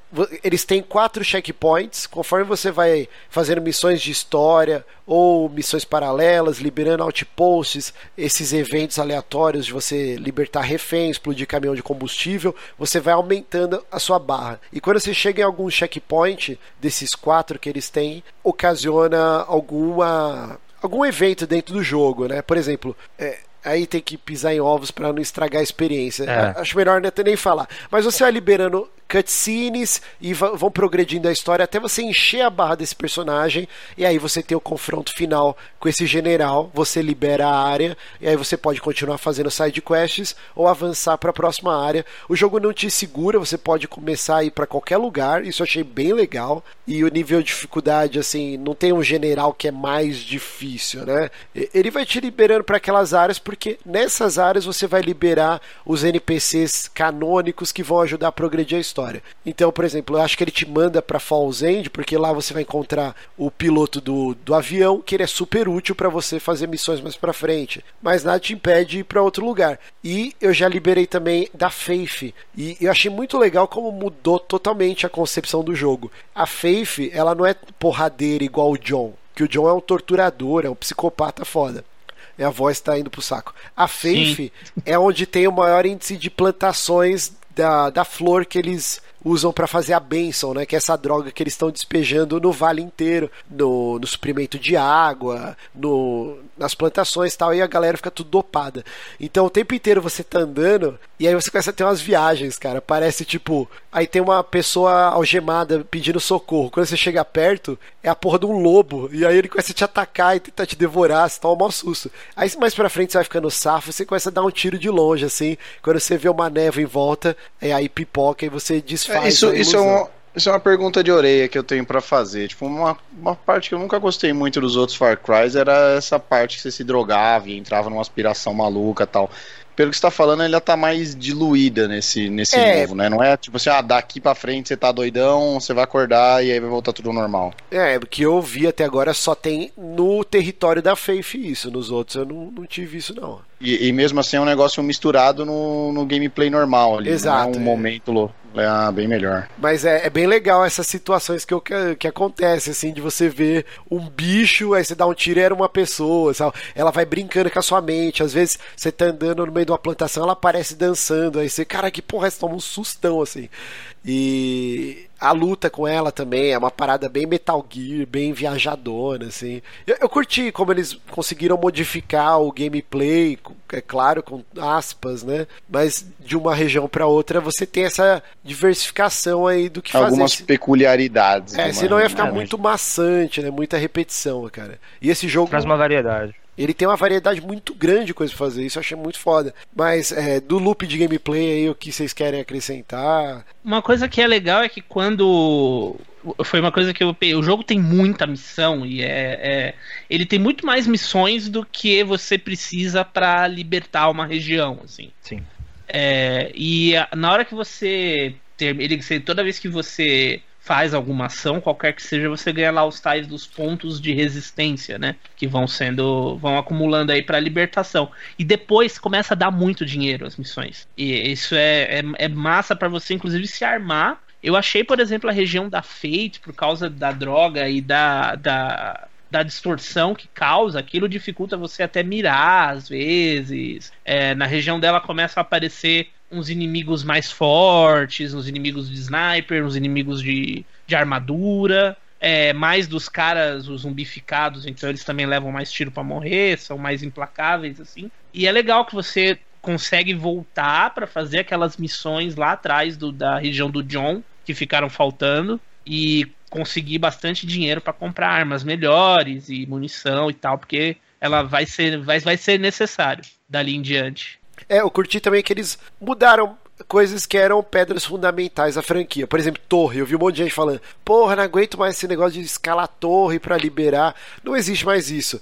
eles têm quatro checkpoints. Conforme você vai fazendo missões de história ou missões paralelas, liberando outposts, esses eventos aleatórios de você libertar refém, explodir caminhão de combustível, você vai aumentando a sua barra. E quando você chega em algum checkpoint desses quatro que eles têm, ocasiona alguma algum evento dentro do jogo, né? Por exemplo, é, aí tem que pisar em ovos para não estragar a experiência. É. Acho melhor não nem falar. Mas você vai liberando cutscenes e vão progredindo a história até você encher a barra desse personagem e aí você tem o confronto final com esse general, você libera a área e aí você pode continuar fazendo side quests ou avançar para a próxima área. O jogo não te segura, você pode começar a ir para qualquer lugar, isso eu achei bem legal. E o nível de dificuldade assim, não tem um general que é mais difícil, né? Ele vai te liberando para aquelas áreas porque nessas áreas você vai liberar os NPCs canônicos que vão ajudar a progredir a história história. Então, por exemplo, eu acho que ele te manda para Falls End, porque lá você vai encontrar o piloto do, do avião, que ele é super útil para você fazer missões mais para frente. Mas nada te impede de ir para outro lugar. E eu já liberei também da Faith. E eu achei muito legal como mudou totalmente a concepção do jogo. A Faith, ela não é porradeira igual o John. Que o John é um torturador, é um psicopata foda. A voz está indo pro saco. A Faith Sim. é onde tem o maior índice de plantações da, da flor que eles usam para fazer a benção, né? Que é essa droga que eles estão despejando no vale inteiro, no, no suprimento de água, no, nas plantações e tal, e a galera fica tudo dopada. Então o tempo inteiro você tá andando e aí você começa a ter umas viagens, cara. Parece tipo, aí tem uma pessoa algemada pedindo socorro. Quando você chega perto, é a porra de um lobo, e aí ele começa a te atacar e tentar te devorar, você toma um mau susto. Aí mais pra frente você vai ficando safo, você começa a dar um tiro de longe, assim. Quando você vê uma neve em volta, é aí pipoca e você desfaz. É, isso, isso, é uma, isso é uma pergunta de orelha que eu tenho para fazer. Tipo, uma, uma parte que eu nunca gostei muito dos outros Far Cry era essa parte que você se drogava e entrava numa aspiração maluca tal pelo que você tá falando, ela tá mais diluída nesse, nesse é. novo, né? Não é tipo assim, ah, daqui pra frente você tá doidão, você vai acordar e aí vai voltar tudo normal. É, o que eu vi até agora só tem no território da Faith isso, nos outros eu não, não tive isso não. E, e mesmo assim é um negócio misturado no, no gameplay normal ali, Exato, não é um é. momento louco. É bem melhor. Mas é, é, bem legal essas situações que, que, que acontece, assim, de você ver um bicho, aí você dá um tiro e era uma pessoa, sabe? Ela vai brincando com a sua mente. Às vezes você tá andando no meio de uma plantação, ela aparece dançando, aí você, cara, que porra, você toma um sustão, assim. E a luta com ela também é uma parada bem Metal Gear, bem viajadona, assim. Eu, eu, curti como eles conseguiram modificar o gameplay, é claro, com aspas, né? Mas de uma região para outra você tem essa diversificação aí do que Algumas fazer. peculiaridades. É, senão ia ficar muito maçante, né? Muita repetição, cara. E esse jogo. Traz uma variedade. Ele tem uma variedade muito grande de coisas pra fazer, isso eu achei muito foda. Mas é, do loop de gameplay aí, o que vocês querem acrescentar? Uma coisa que é legal é que quando. Foi uma coisa que eu. O jogo tem muita missão e é, é ele tem muito mais missões do que você precisa para libertar uma região, assim. Sim. É, e na hora que você. Ele, toda vez que você faz alguma ação, qualquer que seja, você ganha lá os tais dos pontos de resistência, né? Que vão sendo. vão acumulando aí pra libertação. E depois começa a dar muito dinheiro as missões. E isso é, é, é massa para você, inclusive, se armar. Eu achei, por exemplo, a região da Fate, por causa da droga e da, da, da distorção que causa, aquilo dificulta você até mirar às vezes. É, na região dela começa a aparecer uns inimigos mais fortes, uns inimigos de sniper, uns inimigos de, de armadura. É, mais dos caras, os zumbificados, então eles também levam mais tiro para morrer, são mais implacáveis, assim. E é legal que você consegue voltar para fazer aquelas missões lá atrás do, da região do John, que ficaram faltando, e conseguir bastante dinheiro para comprar armas melhores e munição e tal, porque ela vai ser, vai, vai ser necessário dali em diante. É, eu curti também que eles mudaram coisas que eram pedras fundamentais da franquia. Por exemplo, torre. Eu vi um monte de gente falando: porra, não aguento mais esse negócio de escalar torre para liberar. Não existe mais isso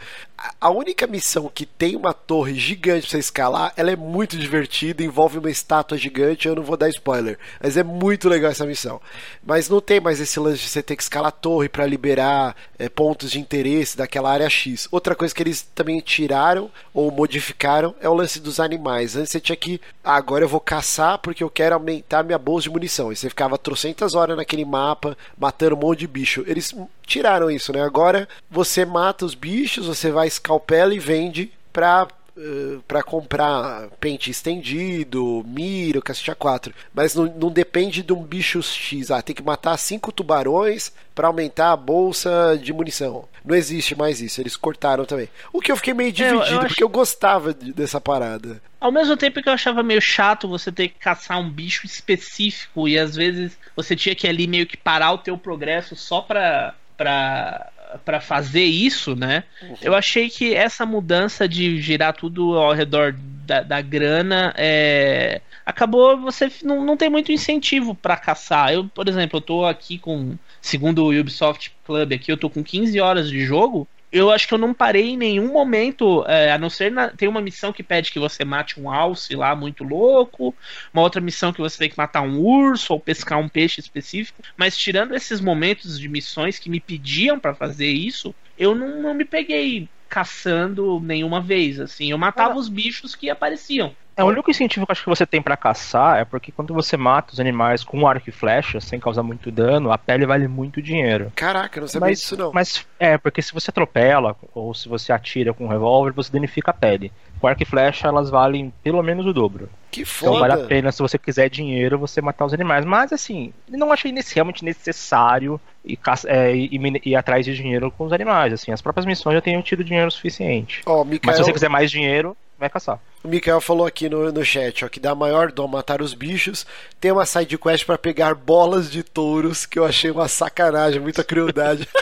a única missão que tem uma torre gigante pra você escalar, ela é muito divertida, envolve uma estátua gigante, eu não vou dar spoiler, mas é muito legal essa missão. Mas não tem mais esse lance de você ter que escalar a torre para liberar é, pontos de interesse daquela área X. Outra coisa que eles também tiraram ou modificaram é o lance dos animais. Antes você tinha que, ah, agora eu vou caçar porque eu quero aumentar minha bolsa de munição. E você ficava trocentas horas naquele mapa, matando um monte de bicho. Eles tiraram isso, né? Agora você mata os bichos, você vai escalpela e vende pra Uh, para comprar pente estendido, mira, cacete 4. Mas não, não, depende de um bicho X. Ah, tem que matar cinco tubarões para aumentar a bolsa de munição. Não existe mais isso. Eles cortaram também. O que eu fiquei meio dividido, é, eu, eu porque eu gostava de, dessa parada. Ao mesmo tempo que eu achava meio chato você ter que caçar um bicho específico e às vezes você tinha que ali meio que parar o teu progresso só pra para para fazer isso, né? Uhum. Eu achei que essa mudança de girar tudo ao redor da, da grana é, acabou você não, não tem muito incentivo para caçar. Eu, por exemplo, eu tô aqui com segundo o Ubisoft Club aqui, eu tô com 15 horas de jogo eu acho que eu não parei em nenhum momento, é, a não ser na, tem uma missão que pede que você mate um alce lá muito louco, uma outra missão que você tem que matar um urso ou pescar um peixe específico, mas tirando esses momentos de missões que me pediam para fazer isso, eu não, não me peguei caçando nenhuma vez, assim, eu matava os bichos que apareciam. É, o único incentivo que eu acho que você tem para caçar é porque quando você mata os animais com arco e flecha, sem causar muito dano, a pele vale muito dinheiro. Caraca, não sabia mas, disso não. Mas é, porque se você atropela ou se você atira com um revólver, você danifica a pele. Com arco e flecha, elas valem pelo menos o dobro. Que foda. Então vale a pena, se você quiser dinheiro, você matar os animais. Mas assim, não achei realmente necessário ir, é, atrás de dinheiro com os animais. Assim, as próprias missões já tenham tido dinheiro suficiente. Oh. Mas se você quiser mais dinheiro, vai caçar. O Mikael falou aqui no, no chat, ó, que dá maior dó matar os bichos. Tem uma side quest para pegar bolas de touros, que eu achei uma sacanagem, muita crueldade.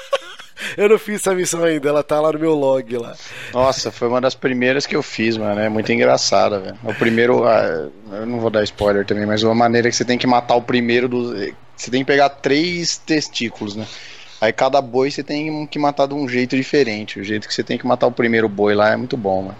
Eu não fiz essa missão ainda, ela tá lá no meu log lá. Nossa, foi uma das primeiras que eu fiz, mano. É muito engraçada, velho. O primeiro. Ah, eu não vou dar spoiler também, mas uma maneira que você tem que matar o primeiro do. Você tem que pegar três testículos, né? Aí cada boi você tem que matar de um jeito diferente. O jeito que você tem que matar o primeiro boi lá é muito bom, mano.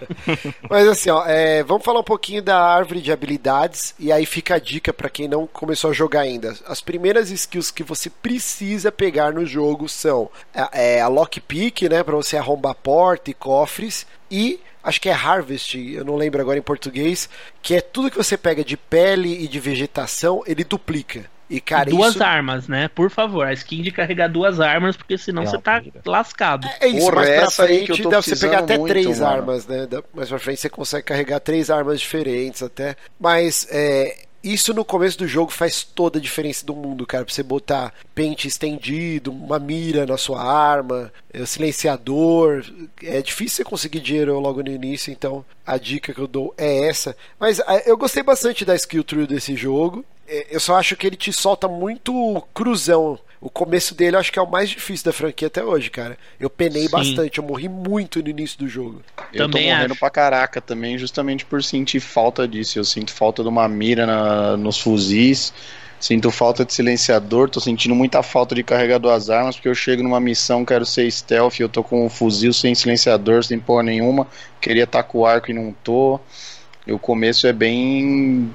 Mas assim, ó, é, vamos falar um pouquinho da árvore de habilidades e aí fica a dica para quem não começou a jogar ainda. As primeiras skills que você precisa pegar no jogo são é, é a lockpick, né, para você arrombar porta e cofres e acho que é Harvest, eu não lembro agora em português, que é tudo que você pega de pele e de vegetação, ele duplica. E, cara, duas isso... armas, né? Por favor, a skin de carregar duas armas, porque senão você tá lascado. É, é isso, Porra, mais pra frente dá pra você pegar até muito, três mano. armas, né? Mais pra frente você consegue carregar três armas diferentes até. Mas é, isso no começo do jogo faz toda a diferença do mundo, cara. Pra você botar pente estendido, uma mira na sua arma, é, silenciador. É difícil você conseguir dinheiro logo no início, então a dica que eu dou é essa. Mas eu gostei bastante da skill tree desse jogo. É, eu só acho que ele te solta muito cruzão. O começo dele eu acho que é o mais difícil da franquia até hoje, cara. Eu penei Sim. bastante, eu morri muito no início do jogo. Eu também tô morrendo acho. pra caraca também, justamente por sentir falta disso. Eu sinto falta de uma mira na, nos fuzis, sinto falta de silenciador, tô sentindo muita falta de carregar duas armas, porque eu chego numa missão, quero ser stealth, eu tô com um fuzil sem silenciador, sem porra nenhuma, queria estar com o arco e não tô. E o começo é bem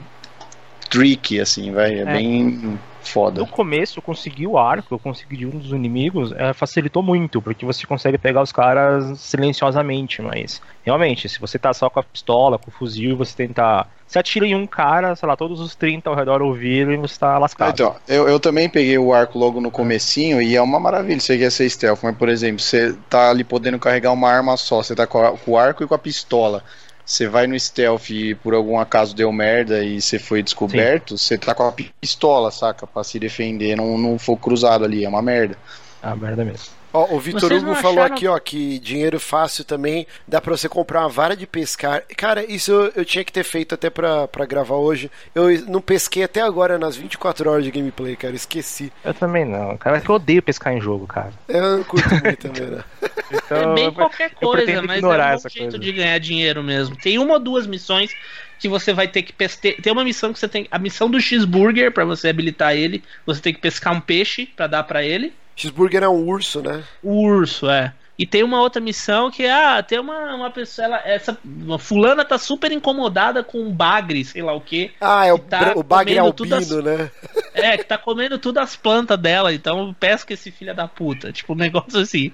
tricky, assim, vai. É, é, bem foda. No começo, conseguir o arco, eu consegui um dos inimigos, é, facilitou muito, porque você consegue pegar os caras silenciosamente, mas realmente, se você tá só com a pistola, com o fuzil, e você tentar. Você atira em um cara, sei lá, todos os 30 ao redor ouviram e você tá lascado. Então, eu, eu também peguei o arco logo no comecinho e é uma maravilha você quer ser stealth, mas por exemplo, você tá ali podendo carregar uma arma só, você tá com, a, com o arco e com a pistola você vai no stealth e por algum acaso deu merda e você foi descoberto, você tá com a pistola, saca? Pra se defender, não, não for cruzado ali, é uma merda. É uma merda mesmo. Ó, o Vitor Hugo falou aqui, ó, que dinheiro fácil também dá para você comprar uma vara de pescar. Cara, isso eu, eu tinha que ter feito até pra, pra gravar hoje. Eu não pesquei até agora nas 24 horas de gameplay, cara, esqueci. Eu também não, cara, é que eu odeio pescar em jogo, cara. Eu não curto muito também, né? Então, é bem qualquer coisa, mas é um jeito coisa. de ganhar dinheiro mesmo. Tem uma ou duas missões que você vai ter que pescar. Tem uma missão que você tem. A missão do cheeseburger, para você habilitar ele, você tem que pescar um peixe para dar para ele. Cheeseburger é um urso, né? O urso, é. E tem uma outra missão que ah, tem uma, uma pessoa, ela, essa uma fulana tá super incomodada com um bagre, sei lá o quê. Ah, é o, tá o bagre albino, as, né? É, que tá comendo tudo as plantas dela, então pesca esse filho da puta. Tipo, um negócio assim.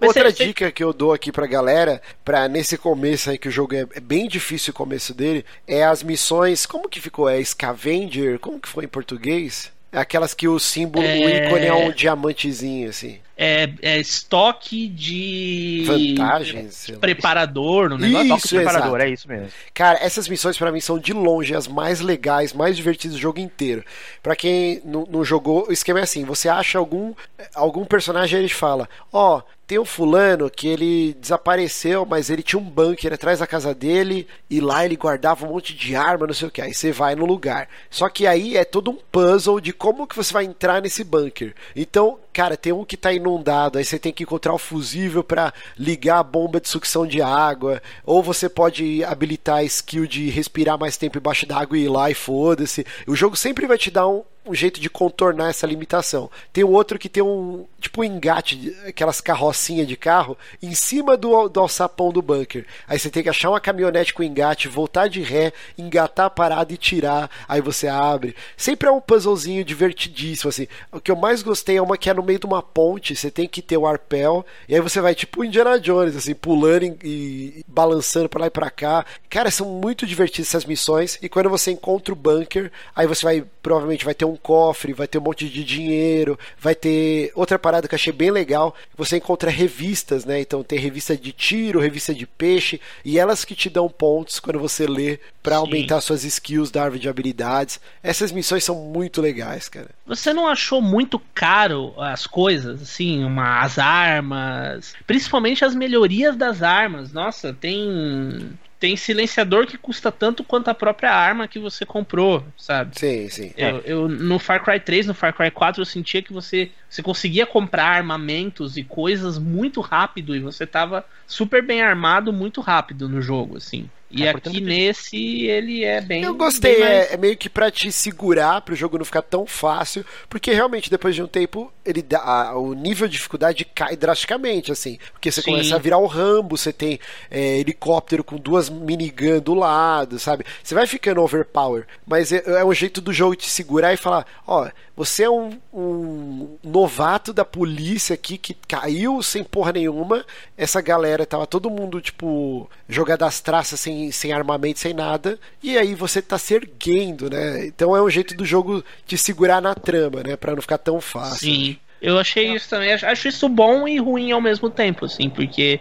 outra dica que eu dou aqui pra galera, pra nesse começo aí que o jogo é, é, bem difícil o começo dele, é as missões, como que ficou? É Scavenger? Como que foi em português? É aquelas que o símbolo, é... o ícone é um diamantezinho, assim. É, é estoque de. Vantagens. Preparador, no negócio. Isso, estoque preparador, é isso mesmo. Cara, essas missões para mim são de longe as mais legais, mais divertidas do jogo inteiro. Para quem não, não, jogou, o esquema é assim: você acha algum, algum personagem e ele fala: Ó, oh, tem um fulano que ele desapareceu, mas ele tinha um bunker atrás da casa dele e lá ele guardava um monte de arma, não sei o que. Aí você vai no lugar. Só que aí é todo um puzzle de como que você vai entrar nesse bunker. Então, cara, tem um que tá inundado, aí você tem que encontrar o fusível para ligar a bomba de sucção de água, ou você pode habilitar a skill de respirar mais tempo embaixo d'água e ir lá e foda-se. O jogo sempre vai te dar um, um jeito de contornar essa limitação. Tem o outro que tem um tipo um engate, aquelas carrocinhas de carro, em cima do, do alçapão do bunker. Aí você tem que achar uma caminhonete com engate, voltar de ré, engatar a parada e tirar. Aí você abre. Sempre é um puzzlezinho divertidíssimo, assim. O que eu mais gostei é uma que é no meio de uma ponte, você tem que ter o arpel, e aí você vai tipo Indiana Jones, assim, pulando e, e balançando para lá e pra cá. Cara, são muito divertidas essas missões, e quando você encontra o bunker, aí você vai, provavelmente vai ter um cofre, vai ter um monte de dinheiro, vai ter outra parada que eu achei bem legal, você encontra revistas, né? Então tem revista de tiro, revista de peixe, e elas que te dão pontos quando você lê para aumentar suas skills da árvore de habilidades. Essas missões são muito legais, cara. Você não achou muito caro as coisas, assim, uma, as armas, principalmente as melhorias das armas? Nossa, tem tem silenciador que custa tanto quanto a própria arma que você comprou, sabe? Sim, sim. Eu, eu, no Far Cry 3, no Far Cry 4, eu sentia que você, você conseguia comprar armamentos e coisas muito rápido e você tava super bem armado muito rápido no jogo, assim. E é, aqui nesse ele é bem. Eu gostei, bem mais... é, é, meio que pra te segurar, pro jogo não ficar tão fácil, porque realmente depois de um tempo ele dá, a, o nível de dificuldade cai drasticamente, assim. Porque você Sim. começa a virar o Rambo, você tem é, helicóptero com duas minigun do lado, sabe? Você vai ficando overpower, mas é, é um jeito do jogo te segurar e falar: ó, você é um, um, novato da polícia aqui que caiu sem porra nenhuma. Essa galera tava todo mundo, tipo, jogado as traças sem, sem armamento, sem nada. E aí você tá se erguendo, né? Então é um jeito do jogo te segurar na trama, né? Pra não ficar tão fácil. Sim. Eu achei isso também, acho isso bom e ruim ao mesmo tempo, assim, porque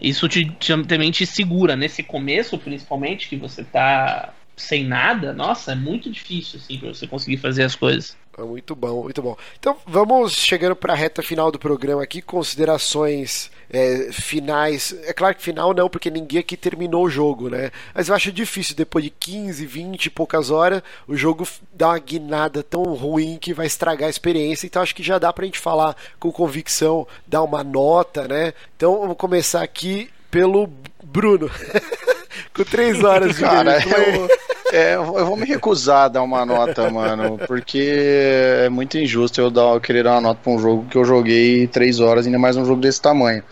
isso te, te, também te segura nesse começo, principalmente, que você tá sem nada, nossa, é muito difícil, assim, pra você conseguir fazer as coisas. É muito bom, muito bom. Então vamos chegando para a reta final do programa aqui, considerações é, finais. É claro que final não, porque ninguém aqui terminou o jogo, né? Mas eu acho difícil, depois de 15, 20 e poucas horas, o jogo dá uma guinada tão ruim que vai estragar a experiência. Então acho que já dá pra gente falar com convicção, dar uma nota, né? Então vamos começar aqui pelo Bruno. com três horas de Cara, eu, é, eu vou me recusar a dar uma nota, mano, porque é muito injusto eu, dar, eu querer dar uma nota pra um jogo que eu joguei três horas, ainda mais um jogo desse tamanho.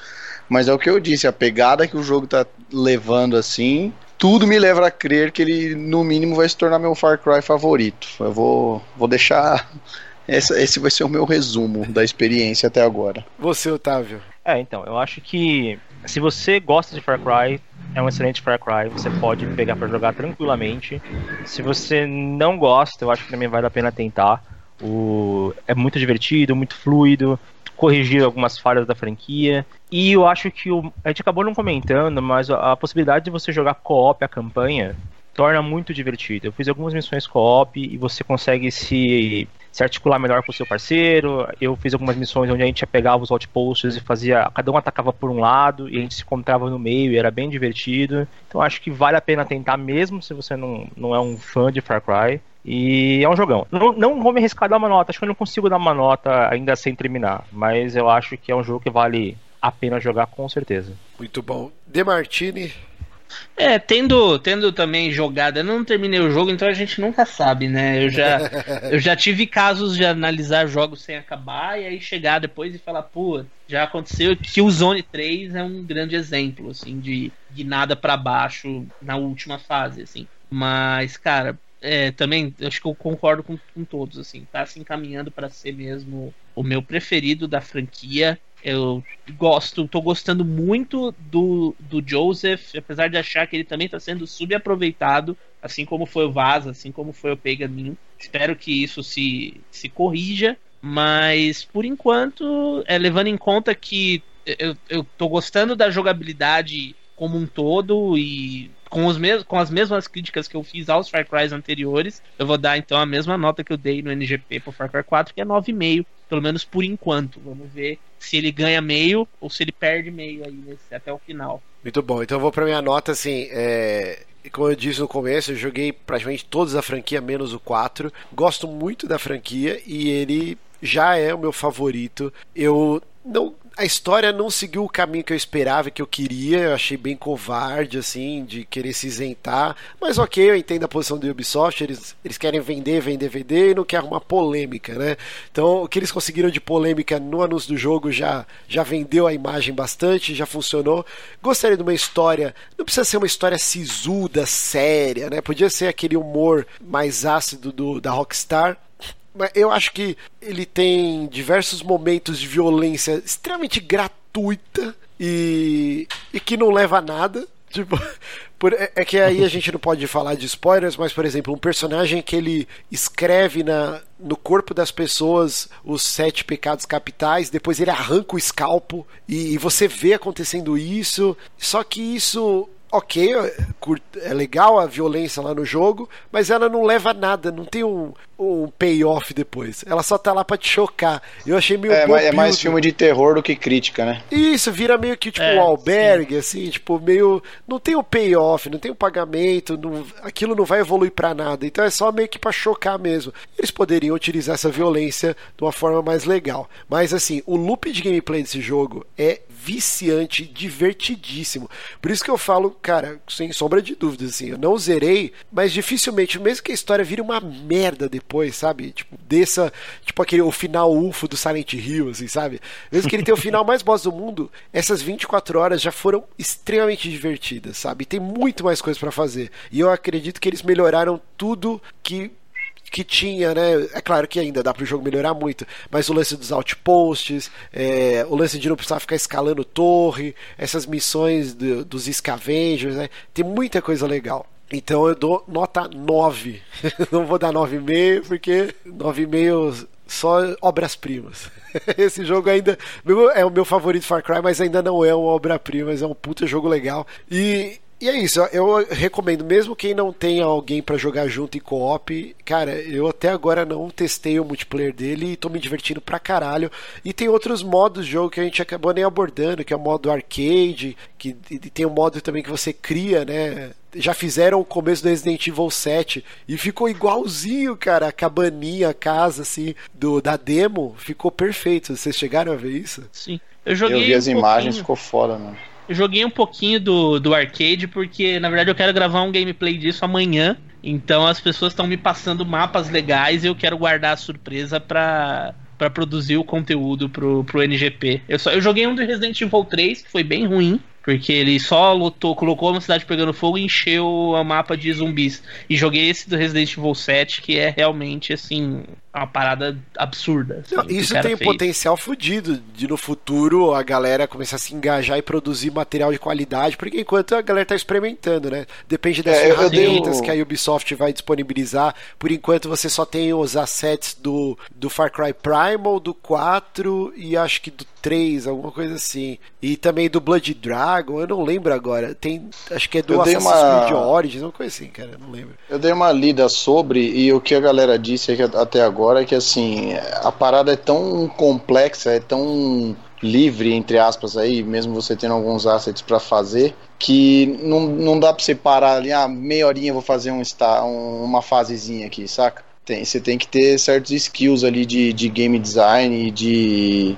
Mas é o que eu disse, a pegada que o jogo tá levando assim, tudo me leva a crer que ele, no mínimo, vai se tornar meu Far Cry favorito. Eu vou, vou deixar. Essa, esse vai ser o meu resumo da experiência até agora. Você, Otávio. É, então, eu acho que se você gosta de Far Cry, é um excelente Far Cry, você pode pegar para jogar tranquilamente. Se você não gosta, eu acho que também vale a pena tentar. O... É muito divertido, muito fluido, corrigir algumas falhas da franquia. E eu acho que o... a gente acabou não comentando, mas a possibilidade de você jogar co-op a campanha torna muito divertido. Eu fiz algumas missões co-op e você consegue se, se articular melhor com o seu parceiro. Eu fiz algumas missões onde a gente pegava os outposts e fazia. Cada um atacava por um lado e a gente se encontrava no meio e era bem divertido. Então acho que vale a pena tentar, mesmo se você não, não é um fã de Far Cry. E é um jogão. Não, não vou me arriscar a dar uma nota, acho que eu não consigo dar uma nota ainda sem terminar. Mas eu acho que é um jogo que vale a pena jogar com certeza. Muito bom. De Martini. É, tendo, tendo também jogado, eu não terminei o jogo, então a gente nunca sabe, né? Eu já, eu já tive casos de analisar jogos sem acabar e aí chegar depois e falar, pô, já aconteceu que o Zone 3 é um grande exemplo, assim, de, de nada para baixo na última fase, assim. Mas, cara, é, também acho que eu concordo com, com todos, assim, tá se encaminhando para ser mesmo o meu preferido da franquia. Eu gosto, tô gostando muito do, do Joseph, apesar de achar que ele também está sendo subaproveitado, assim como foi o Vaz, assim como foi o Pegamin. Espero que isso se, se corrija, mas por enquanto, é, levando em conta que eu, eu tô gostando da jogabilidade como um todo e com, os mes com as mesmas críticas que eu fiz aos Far Cry anteriores, eu vou dar então a mesma nota que eu dei no NGP pro Far Cry 4, que é 9,5, pelo menos por enquanto. Vamos ver se ele ganha meio ou se ele perde meio aí nesse, até o final. Muito bom, então eu vou pra minha nota assim. É como eu disse no começo, eu joguei praticamente todas a franquia, menos o 4. Gosto muito da franquia e ele já é o meu favorito. Eu não a história não seguiu o caminho que eu esperava, que eu queria. Eu achei bem covarde, assim, de querer se isentar. Mas ok, eu entendo a posição do Ubisoft. Eles, eles querem vender, vender, vender e não quer arrumar polêmica, né? Então, o que eles conseguiram de polêmica no anúncio do jogo já, já vendeu a imagem bastante, já funcionou. Gostaria de uma história. Não precisa ser uma história sisuda, séria, né? Podia ser aquele humor mais ácido do, da Rockstar eu acho que ele tem diversos momentos de violência extremamente gratuita e, e que não leva a nada. Tipo, por, é, é, que aí a gente não pode falar de spoilers, mas, por exemplo, um personagem que ele escreve na, no corpo das pessoas os sete pecados capitais, depois ele arranca o escalpo e, e você vê acontecendo isso. Só que isso ok, é legal a violência lá no jogo, mas ela não leva a nada, não tem um, um payoff depois. Ela só tá lá pra te chocar. Eu achei meio. É, é mais filme de terror do que crítica, né? Isso, vira meio que tipo é, um albergue, sim. assim, tipo, meio. Não tem o payoff, não tem o pagamento, não... aquilo não vai evoluir para nada. Então é só meio que pra chocar mesmo. Eles poderiam utilizar essa violência de uma forma mais legal. Mas assim, o loop de gameplay desse jogo é viciante, divertidíssimo. Por isso que eu falo, cara, sem sombra de dúvidas, assim, eu não zerei, mas dificilmente, mesmo que a história vire uma merda depois, sabe? Tipo, desça, tipo aquele o final UFO do Silent Hill, assim, sabe? Mesmo que ele tenha o final mais boss do mundo, essas 24 horas já foram extremamente divertidas, sabe? Tem muito mais coisa para fazer. E eu acredito que eles melhoraram tudo que que tinha, né? É claro que ainda dá para o jogo melhorar muito, mas o lance dos outposts, é, o lance de não precisar ficar escalando torre, essas missões do, dos scavengers, né? Tem muita coisa legal. Então eu dou nota 9. não vou dar 9,5 porque 9,5 só obras-primas. Esse jogo ainda é o meu favorito Far Cry, mas ainda não é uma obra-prima, mas é um puta jogo legal. E e é isso, eu recomendo, mesmo quem não tenha alguém para jogar junto em co-op, cara, eu até agora não testei o multiplayer dele e tô me divertindo pra caralho. E tem outros modos de jogo que a gente acabou nem abordando, que é o modo arcade, que tem um modo também que você cria, né? Já fizeram o começo do Resident Evil 7 e ficou igualzinho, cara, a cabaninha, a casa, assim, do, da demo, ficou perfeito. Vocês chegaram a ver isso? Sim. Eu joguei. Eu vi as um imagens, ficou foda, mano. Eu joguei um pouquinho do, do arcade, porque na verdade eu quero gravar um gameplay disso amanhã. Então as pessoas estão me passando mapas legais e eu quero guardar a surpresa pra, pra produzir o conteúdo pro, pro NGP. Eu, só, eu joguei um do Resident Evil 3, que foi bem ruim. Porque ele só lotou, colocou uma cidade pegando fogo e encheu o mapa de zumbis. E joguei esse do Resident Evil 7, que é realmente, assim, uma parada absurda. Assim, Não, isso tem fez. potencial fodido de no futuro a galera começar a se engajar e produzir material de qualidade, porque enquanto a galera tá experimentando, né? Depende das é, ferramentas que a Ubisoft vai disponibilizar. Por enquanto você só tem os assets do, do Far Cry Primal, do 4 e acho que do 3, alguma coisa assim. E também do Blood Dragon, eu não lembro agora. Tem, acho que é do eu Assassin's uma... Creed Origins, uma coisa assim, cara, não lembro. Eu dei uma lida sobre e o que a galera disse é que até agora é que assim, a parada é tão complexa, é tão livre, entre aspas, aí, mesmo você tendo alguns assets para fazer, que não, não dá pra você parar ali, ah, meia horinha vou fazer um, um, uma fasezinha aqui, saca? Tem, você tem que ter certos skills ali de, de game design e de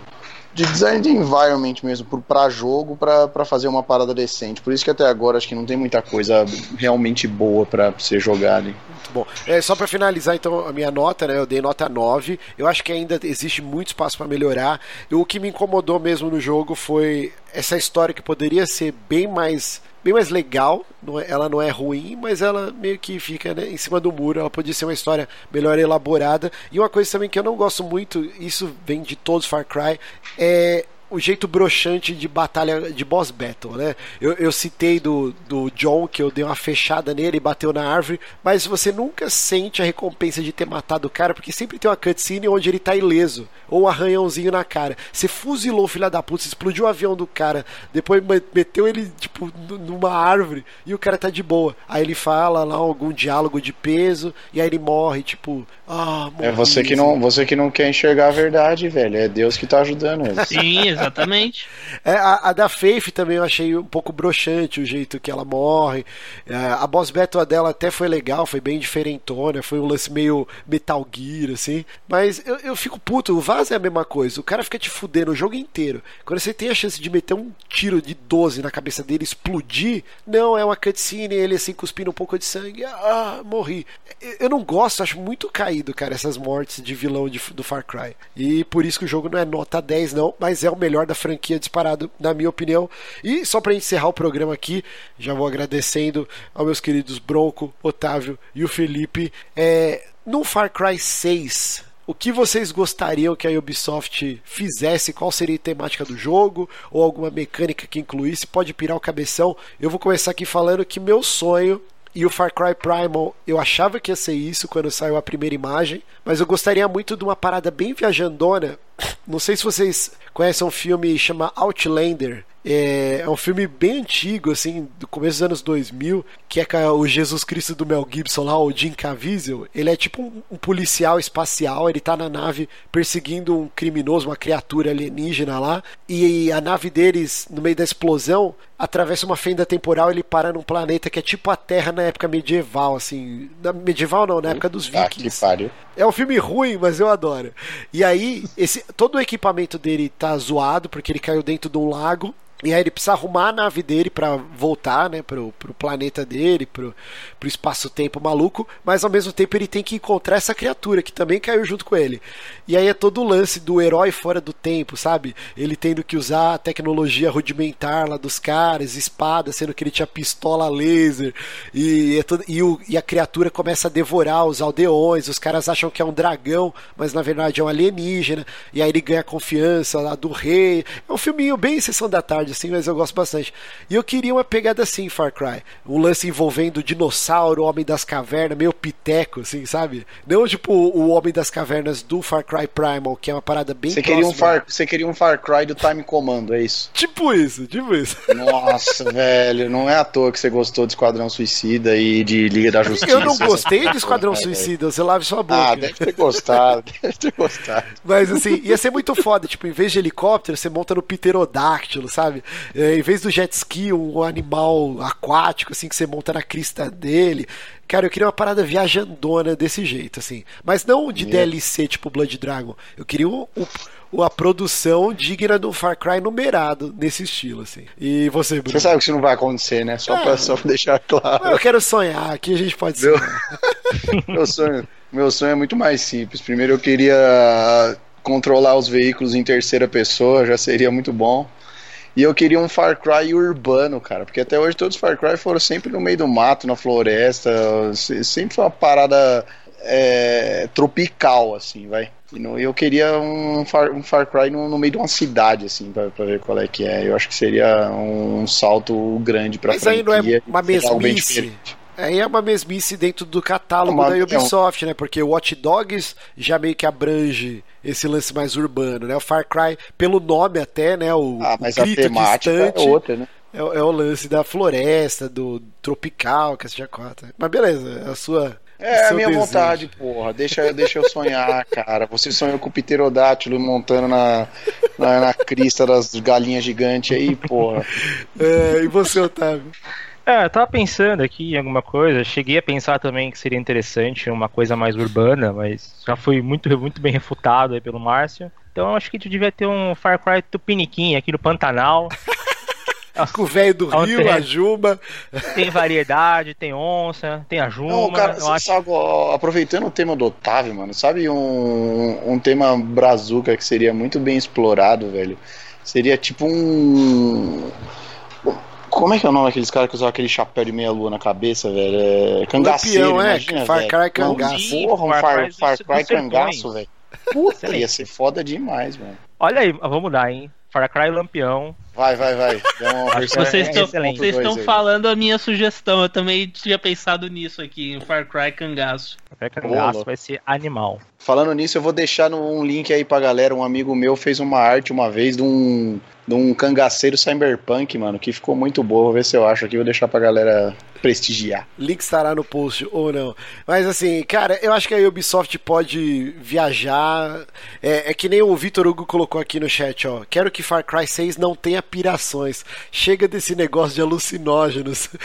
de design de environment mesmo, para jogo, para fazer uma parada decente. Por isso que até agora acho que não tem muita coisa realmente boa para ser jogada. Muito bom. É, só para finalizar então a minha nota, né? Eu dei nota 9. Eu acho que ainda existe muito espaço para melhorar. O que me incomodou mesmo no jogo foi essa história que poderia ser bem mais bem mais legal. É, ela não é ruim, mas ela meio que fica né, em cima do muro. Ela podia ser uma história melhor elaborada. E uma coisa também que eu não gosto muito, isso vem de todos Far Cry, é o jeito broxante de batalha de boss battle, né? Eu, eu citei do, do John que eu dei uma fechada nele e bateu na árvore, mas você nunca sente a recompensa de ter matado o cara, porque sempre tem uma cutscene onde ele tá ileso, ou um arranhãozinho na cara. Você fuzilou o filho da puta, você explodiu o avião do cara, depois meteu ele, tipo, numa árvore e o cara tá de boa. Aí ele fala lá algum diálogo de peso e aí ele morre, tipo, ah, morri, É você que, não, você que não quer enxergar a verdade, velho. É Deus que tá ajudando ele. Sim, Exatamente. É, a, a, da Faith também eu achei um pouco broxante o jeito que ela morre. É, a boss battle dela até foi legal, foi bem diferentona, foi um lance meio Metal Gear, assim. Mas eu, eu fico puto, o Vaz é a mesma coisa. O cara fica te fudendo o jogo inteiro. Quando você tem a chance de meter um tiro de 12 na cabeça dele explodir, não, é uma cutscene, ele assim cuspindo um pouco de sangue. Ah, morri. Eu não gosto, acho muito caído, cara, essas mortes de vilão de, do Far Cry. E por isso que o jogo não é nota 10, não, mas é o melhor da franquia disparado, na minha opinião. E só para encerrar o programa aqui, já vou agradecendo aos meus queridos Bronco, Otávio e o Felipe. É, no Far Cry 6, o que vocês gostariam que a Ubisoft fizesse? Qual seria a temática do jogo? Ou alguma mecânica que incluísse? Pode pirar o cabeção. Eu vou começar aqui falando que meu sonho e o Far Cry Primal, eu achava que ia ser isso quando saiu a primeira imagem, mas eu gostaria muito de uma parada bem viajandona. Não sei se vocês conhecem um filme chama Outlander, é, é, um filme bem antigo, assim, do começo dos anos 2000, que é o Jesus Cristo do Mel Gibson lá, o Jim Caviezel. Ele é tipo um, um, policial espacial, ele tá na nave perseguindo um criminoso, uma criatura alienígena lá, e a nave deles, no meio da explosão, atravessa uma fenda temporal, ele para num planeta que é tipo a Terra na época medieval, assim. Na, medieval não, na época dos vikings. Ah, que pariu. É um filme ruim, mas eu adoro. E aí, esse, todo o equipamento dele tá zoado, porque ele caiu dentro de um lago. E aí ele precisa arrumar a nave dele para voltar, né, pro, pro planeta dele, pro, pro espaço-tempo maluco, mas ao mesmo tempo ele tem que encontrar essa criatura que também caiu junto com ele. E aí é todo o lance do herói fora do tempo, sabe? Ele tendo que usar a tecnologia rudimentar lá dos caras, espada, sendo que ele tinha pistola laser, e, é todo, e, o, e a criatura começa a devorar os aldeões, os caras acham que é um dragão, mas na verdade é um alienígena, e aí ele ganha confiança lá do rei. É um filminho bem sessão da tarde assim, mas eu gosto bastante. E eu queria uma pegada assim, Far Cry. Um lance envolvendo dinossauro, Homem das Cavernas, meio piteco, assim, sabe? Não tipo o Homem das Cavernas do Far Cry Primal, que é uma parada bem Você queria um Far, você queria um Far Cry do Time Commando, é isso? Tipo isso, tipo isso. Nossa, velho, não é à toa que você gostou de Esquadrão Suicida e de Liga da Justiça. Eu não gostei de Esquadrão Suicida, você lave sua boca. Ah, deve ter gostado, deve ter gostado. Mas assim, ia ser muito foda, tipo, em vez de helicóptero, você monta no pterodáctilo, sabe? Sabe? É, em vez do jet ski, um animal aquático, assim, que você monta na crista dele. Cara, eu queria uma parada viajandona desse jeito, assim. Mas não de yeah. DLC, tipo Blood Dragon. Eu queria o, o, a produção digna do Far Cry numerado nesse estilo, assim. E você, Bruno? Você sabe que isso não vai acontecer, né? Só, é, pra, só pra deixar claro. Eu quero sonhar, aqui a gente pode meu... sonhar. meu sonho. Meu sonho é muito mais simples. Primeiro eu queria controlar os veículos em terceira pessoa, já seria muito bom. E eu queria um Far Cry urbano, cara, porque até hoje todos os Far Cry foram sempre no meio do mato, na floresta, sempre foi uma parada é, tropical, assim, vai. E eu queria um Far, um Far Cry no, no, meio de uma cidade, assim, pra, pra, ver qual é que é. Eu acho que seria um salto grande pra Mas aí não é uma mesmice? Aí é uma mesmice dentro do catálogo da Ubisoft, é um... né? Porque o Watch Dogs já meio que abrange esse lance mais urbano, né? O Far Cry, pelo nome até, né? O, ah, mas o a temática é distante, é outra, né? É, é, o lance da floresta, do tropical, que já conta. Mas beleza, é a sua. É a minha desejo. vontade, porra. Deixa, deixa eu sonhar, cara. Você sonhou com o pterodátilo montando na, na, na crista das galinhas gigantes aí, porra. É, e você, Otávio? É, eu tava pensando aqui em alguma coisa. Cheguei a pensar também que seria interessante uma coisa mais urbana, mas já fui muito, muito bem refutado aí pelo Márcio. Então acho que tu devia ter um Far Cry Tupiniquim aqui no Pantanal. Com o velho do Rio, tem, a Juba. Tem variedade, tem onça, tem a Juma. Não, cara, eu acho... sabe, aproveitando o tema do Otávio, mano, sabe um, um tema brazuca que seria muito bem explorado, velho? Seria tipo um como é que é o nome daqueles caras que usavam aquele chapéu de meia-lua na cabeça, velho? É... Cangaceiro, Lampião, é, imagina, Far Cry cangaço. Porra, um Far, Far Cry cangaço, velho. Puta, ia ser foda demais, velho. Olha aí, vamos mudar, hein? Far Cry Lampião, Vai, vai, vai. Vocês é estão excelente. vocês estão falando a minha sugestão. Eu também tinha pensado nisso aqui, em Far Cry Cangaço. Café Boa, cangaço vai ser animal. Falando nisso, eu vou deixar um link aí pra galera. Um amigo meu fez uma arte uma vez de um, de um cangaceiro cyberpunk, mano, que ficou muito boa. Vou ver se eu acho aqui, vou deixar pra galera prestigiar. Link estará no post ou não. Mas assim, cara, eu acho que a Ubisoft pode viajar. É, é que nem o Vitor Hugo colocou aqui no chat, ó. Quero que Far Cry 6 não tenha pirações. Chega desse negócio de alucinógenos.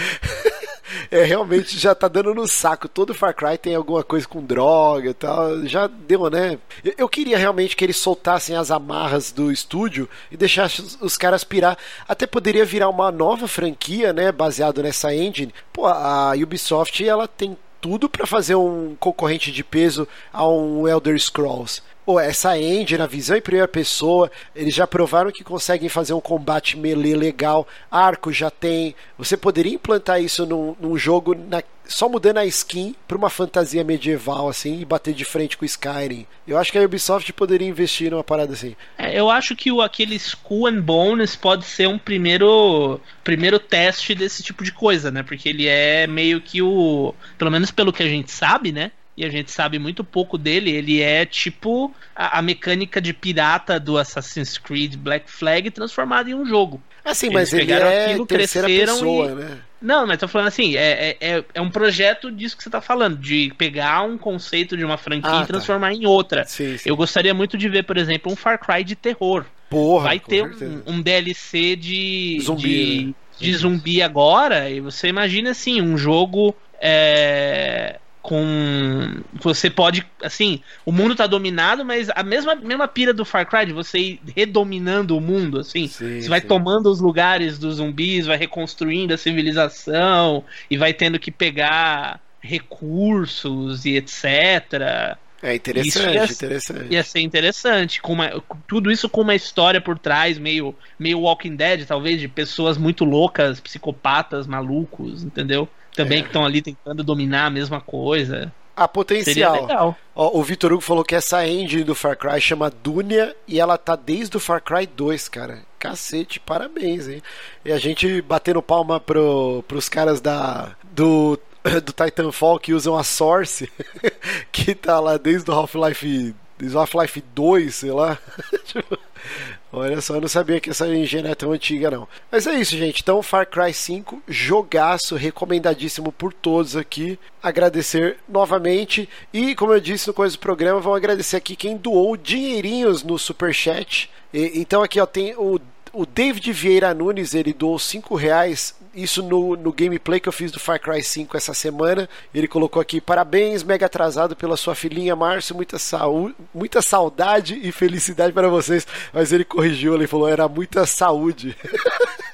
É, realmente já tá dando no saco. Todo Far Cry tem alguma coisa com droga e tal. Já deu, né? Eu, queria realmente que eles soltassem as amarras do estúdio e deixassem os, caras pirar. Até poderia virar uma nova franquia, né? Baseado nessa engine. Pô, a Ubisoft, ela tem tudo pra fazer um concorrente de peso a um Elder Scrolls. Essa engine, a visão em primeira pessoa, eles já provaram que conseguem fazer um combate melee legal. Arco já tem. Você poderia implantar isso num, num jogo na- só mudando a skin pra uma fantasia medieval, assim, e bater de frente com Skyrim. Eu acho que a Ubisoft poderia investir numa parada assim. É, eu acho que o, aquele Skull and Bones pode ser um primeiro primeiro teste desse tipo de coisa, né? Porque ele é meio que o. Pelo menos pelo que a gente sabe, né? E a gente sabe muito pouco dele. Ele é tipo a, a mecânica de pirata do Assassin's Creed Black Flag transformada em um jogo. Assim, Eles mas ele pegaram é aquilo, terceira cresceram pessoa, e- né? Não, mas tô falando assim, é, é, é- é um projeto disso que você tá falando, de pegar um conceito de uma franquia Ah, e tá. transformar em outra. Sim, sim. Eu gostaria muito de ver, por exemplo, um Far Cry de terror. Porra, Vai ter um, um DLC de Zumbi, de, né? de zumbi agora, e você imagina assim, um jogo é, com. Você pode. Assim, o mundo tá dominado, mas a mesma, mesma pira do Far Cry, de você ir redominando o mundo, assim. Sim, Você vai sim. tomando os lugares dos zumbis, vai reconstruindo a civilização e vai tendo que pegar recursos e etc. É interessante, ia- interessante. Ia ser interessante, com uma- tudo isso com uma história por trás, meio, meio Walking Dead, talvez, de pessoas muito loucas, psicopatas, malucos, entendeu? Também É. que estão ali tentando dominar a mesma coisa. A Seria potencial. Ó, o Vitor Hugo falou que essa engine do Far Cry chama Dunia e ela tá desde o Far Cry 2, cara. Cacete, parabéns, hein? E a gente batendo palma pro, pros caras da do, do Titanfall que usam a Source, que tá lá desde o Half-Life desde o Half-Life 2, sei lá. Olha só, eu não sabia que essa engine é tão antiga, não. Mas é isso, gente. Então, Far Cry 5, jogaço, recomendadíssimo por todos aqui. Agradecer novamente. E, como eu disse no começo do programa, vamos agradecer aqui quem doou dinheirinhos no Superchat. E, então, aqui ó, tem o, o David Vieira Nunes, ele doou 5 reais. Isso no, no gameplay que eu fiz do Far Cry 5 essa semana. Ele colocou aqui: parabéns, mega atrasado pela sua filhinha, Márcio. Muita, saúde, muita saudade e felicidade para vocês. Mas ele corrigiu, ele falou: era muita saúde.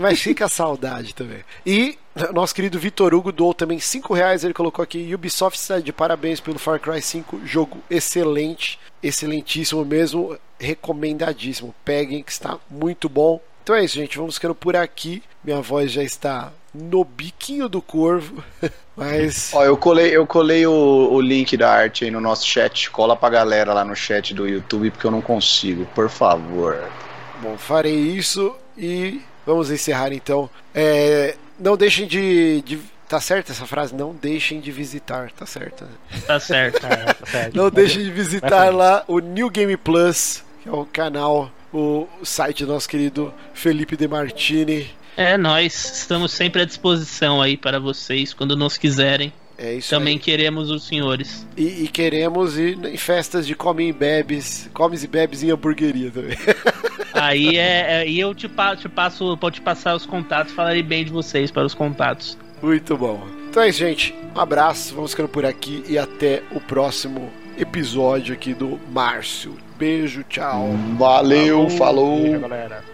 Mas- fica a saudade também. E nosso querido Vitor Hugo doou também 5 reais. Ele colocou aqui: Ubisoft está de parabéns pelo Far Cry 5. Jogo excelente, excelentíssimo mesmo, recomendadíssimo. Peguem que está muito bom. Então é isso, gente. Vamos ficando por aqui. Minha voz já está no biquinho do corvo. Mas. Ó, eu colei, eu colei o, o link da arte aí no nosso chat. Cola pra galera lá no chat do YouTube, porque eu não consigo, por favor. Bom, farei isso e vamos encerrar então. É, não deixem de, de. Tá certa essa frase? Não deixem de visitar, tá certo. Tá certo. É, tá certo. Não deixem de visitar lá o New Game Plus, que é o canal, o site do nosso querido Felipe De Martini. É, nós estamos sempre à disposição aí para vocês, quando nos quiserem. É isso Também aí. queremos os senhores. E, e queremos ir em festas de come e bebes, comes e bebes em hamburgueria também. Aí é, é- e eu te, pa- te passo, pode te passar os contatos, falarei bem de vocês para os contatos. Muito bom. Então é isso, gente. Um abraço, vamos ficando por aqui e até o próximo episódio aqui do Márcio. Beijo, tchau. Valeu, falou. Beijo, galera.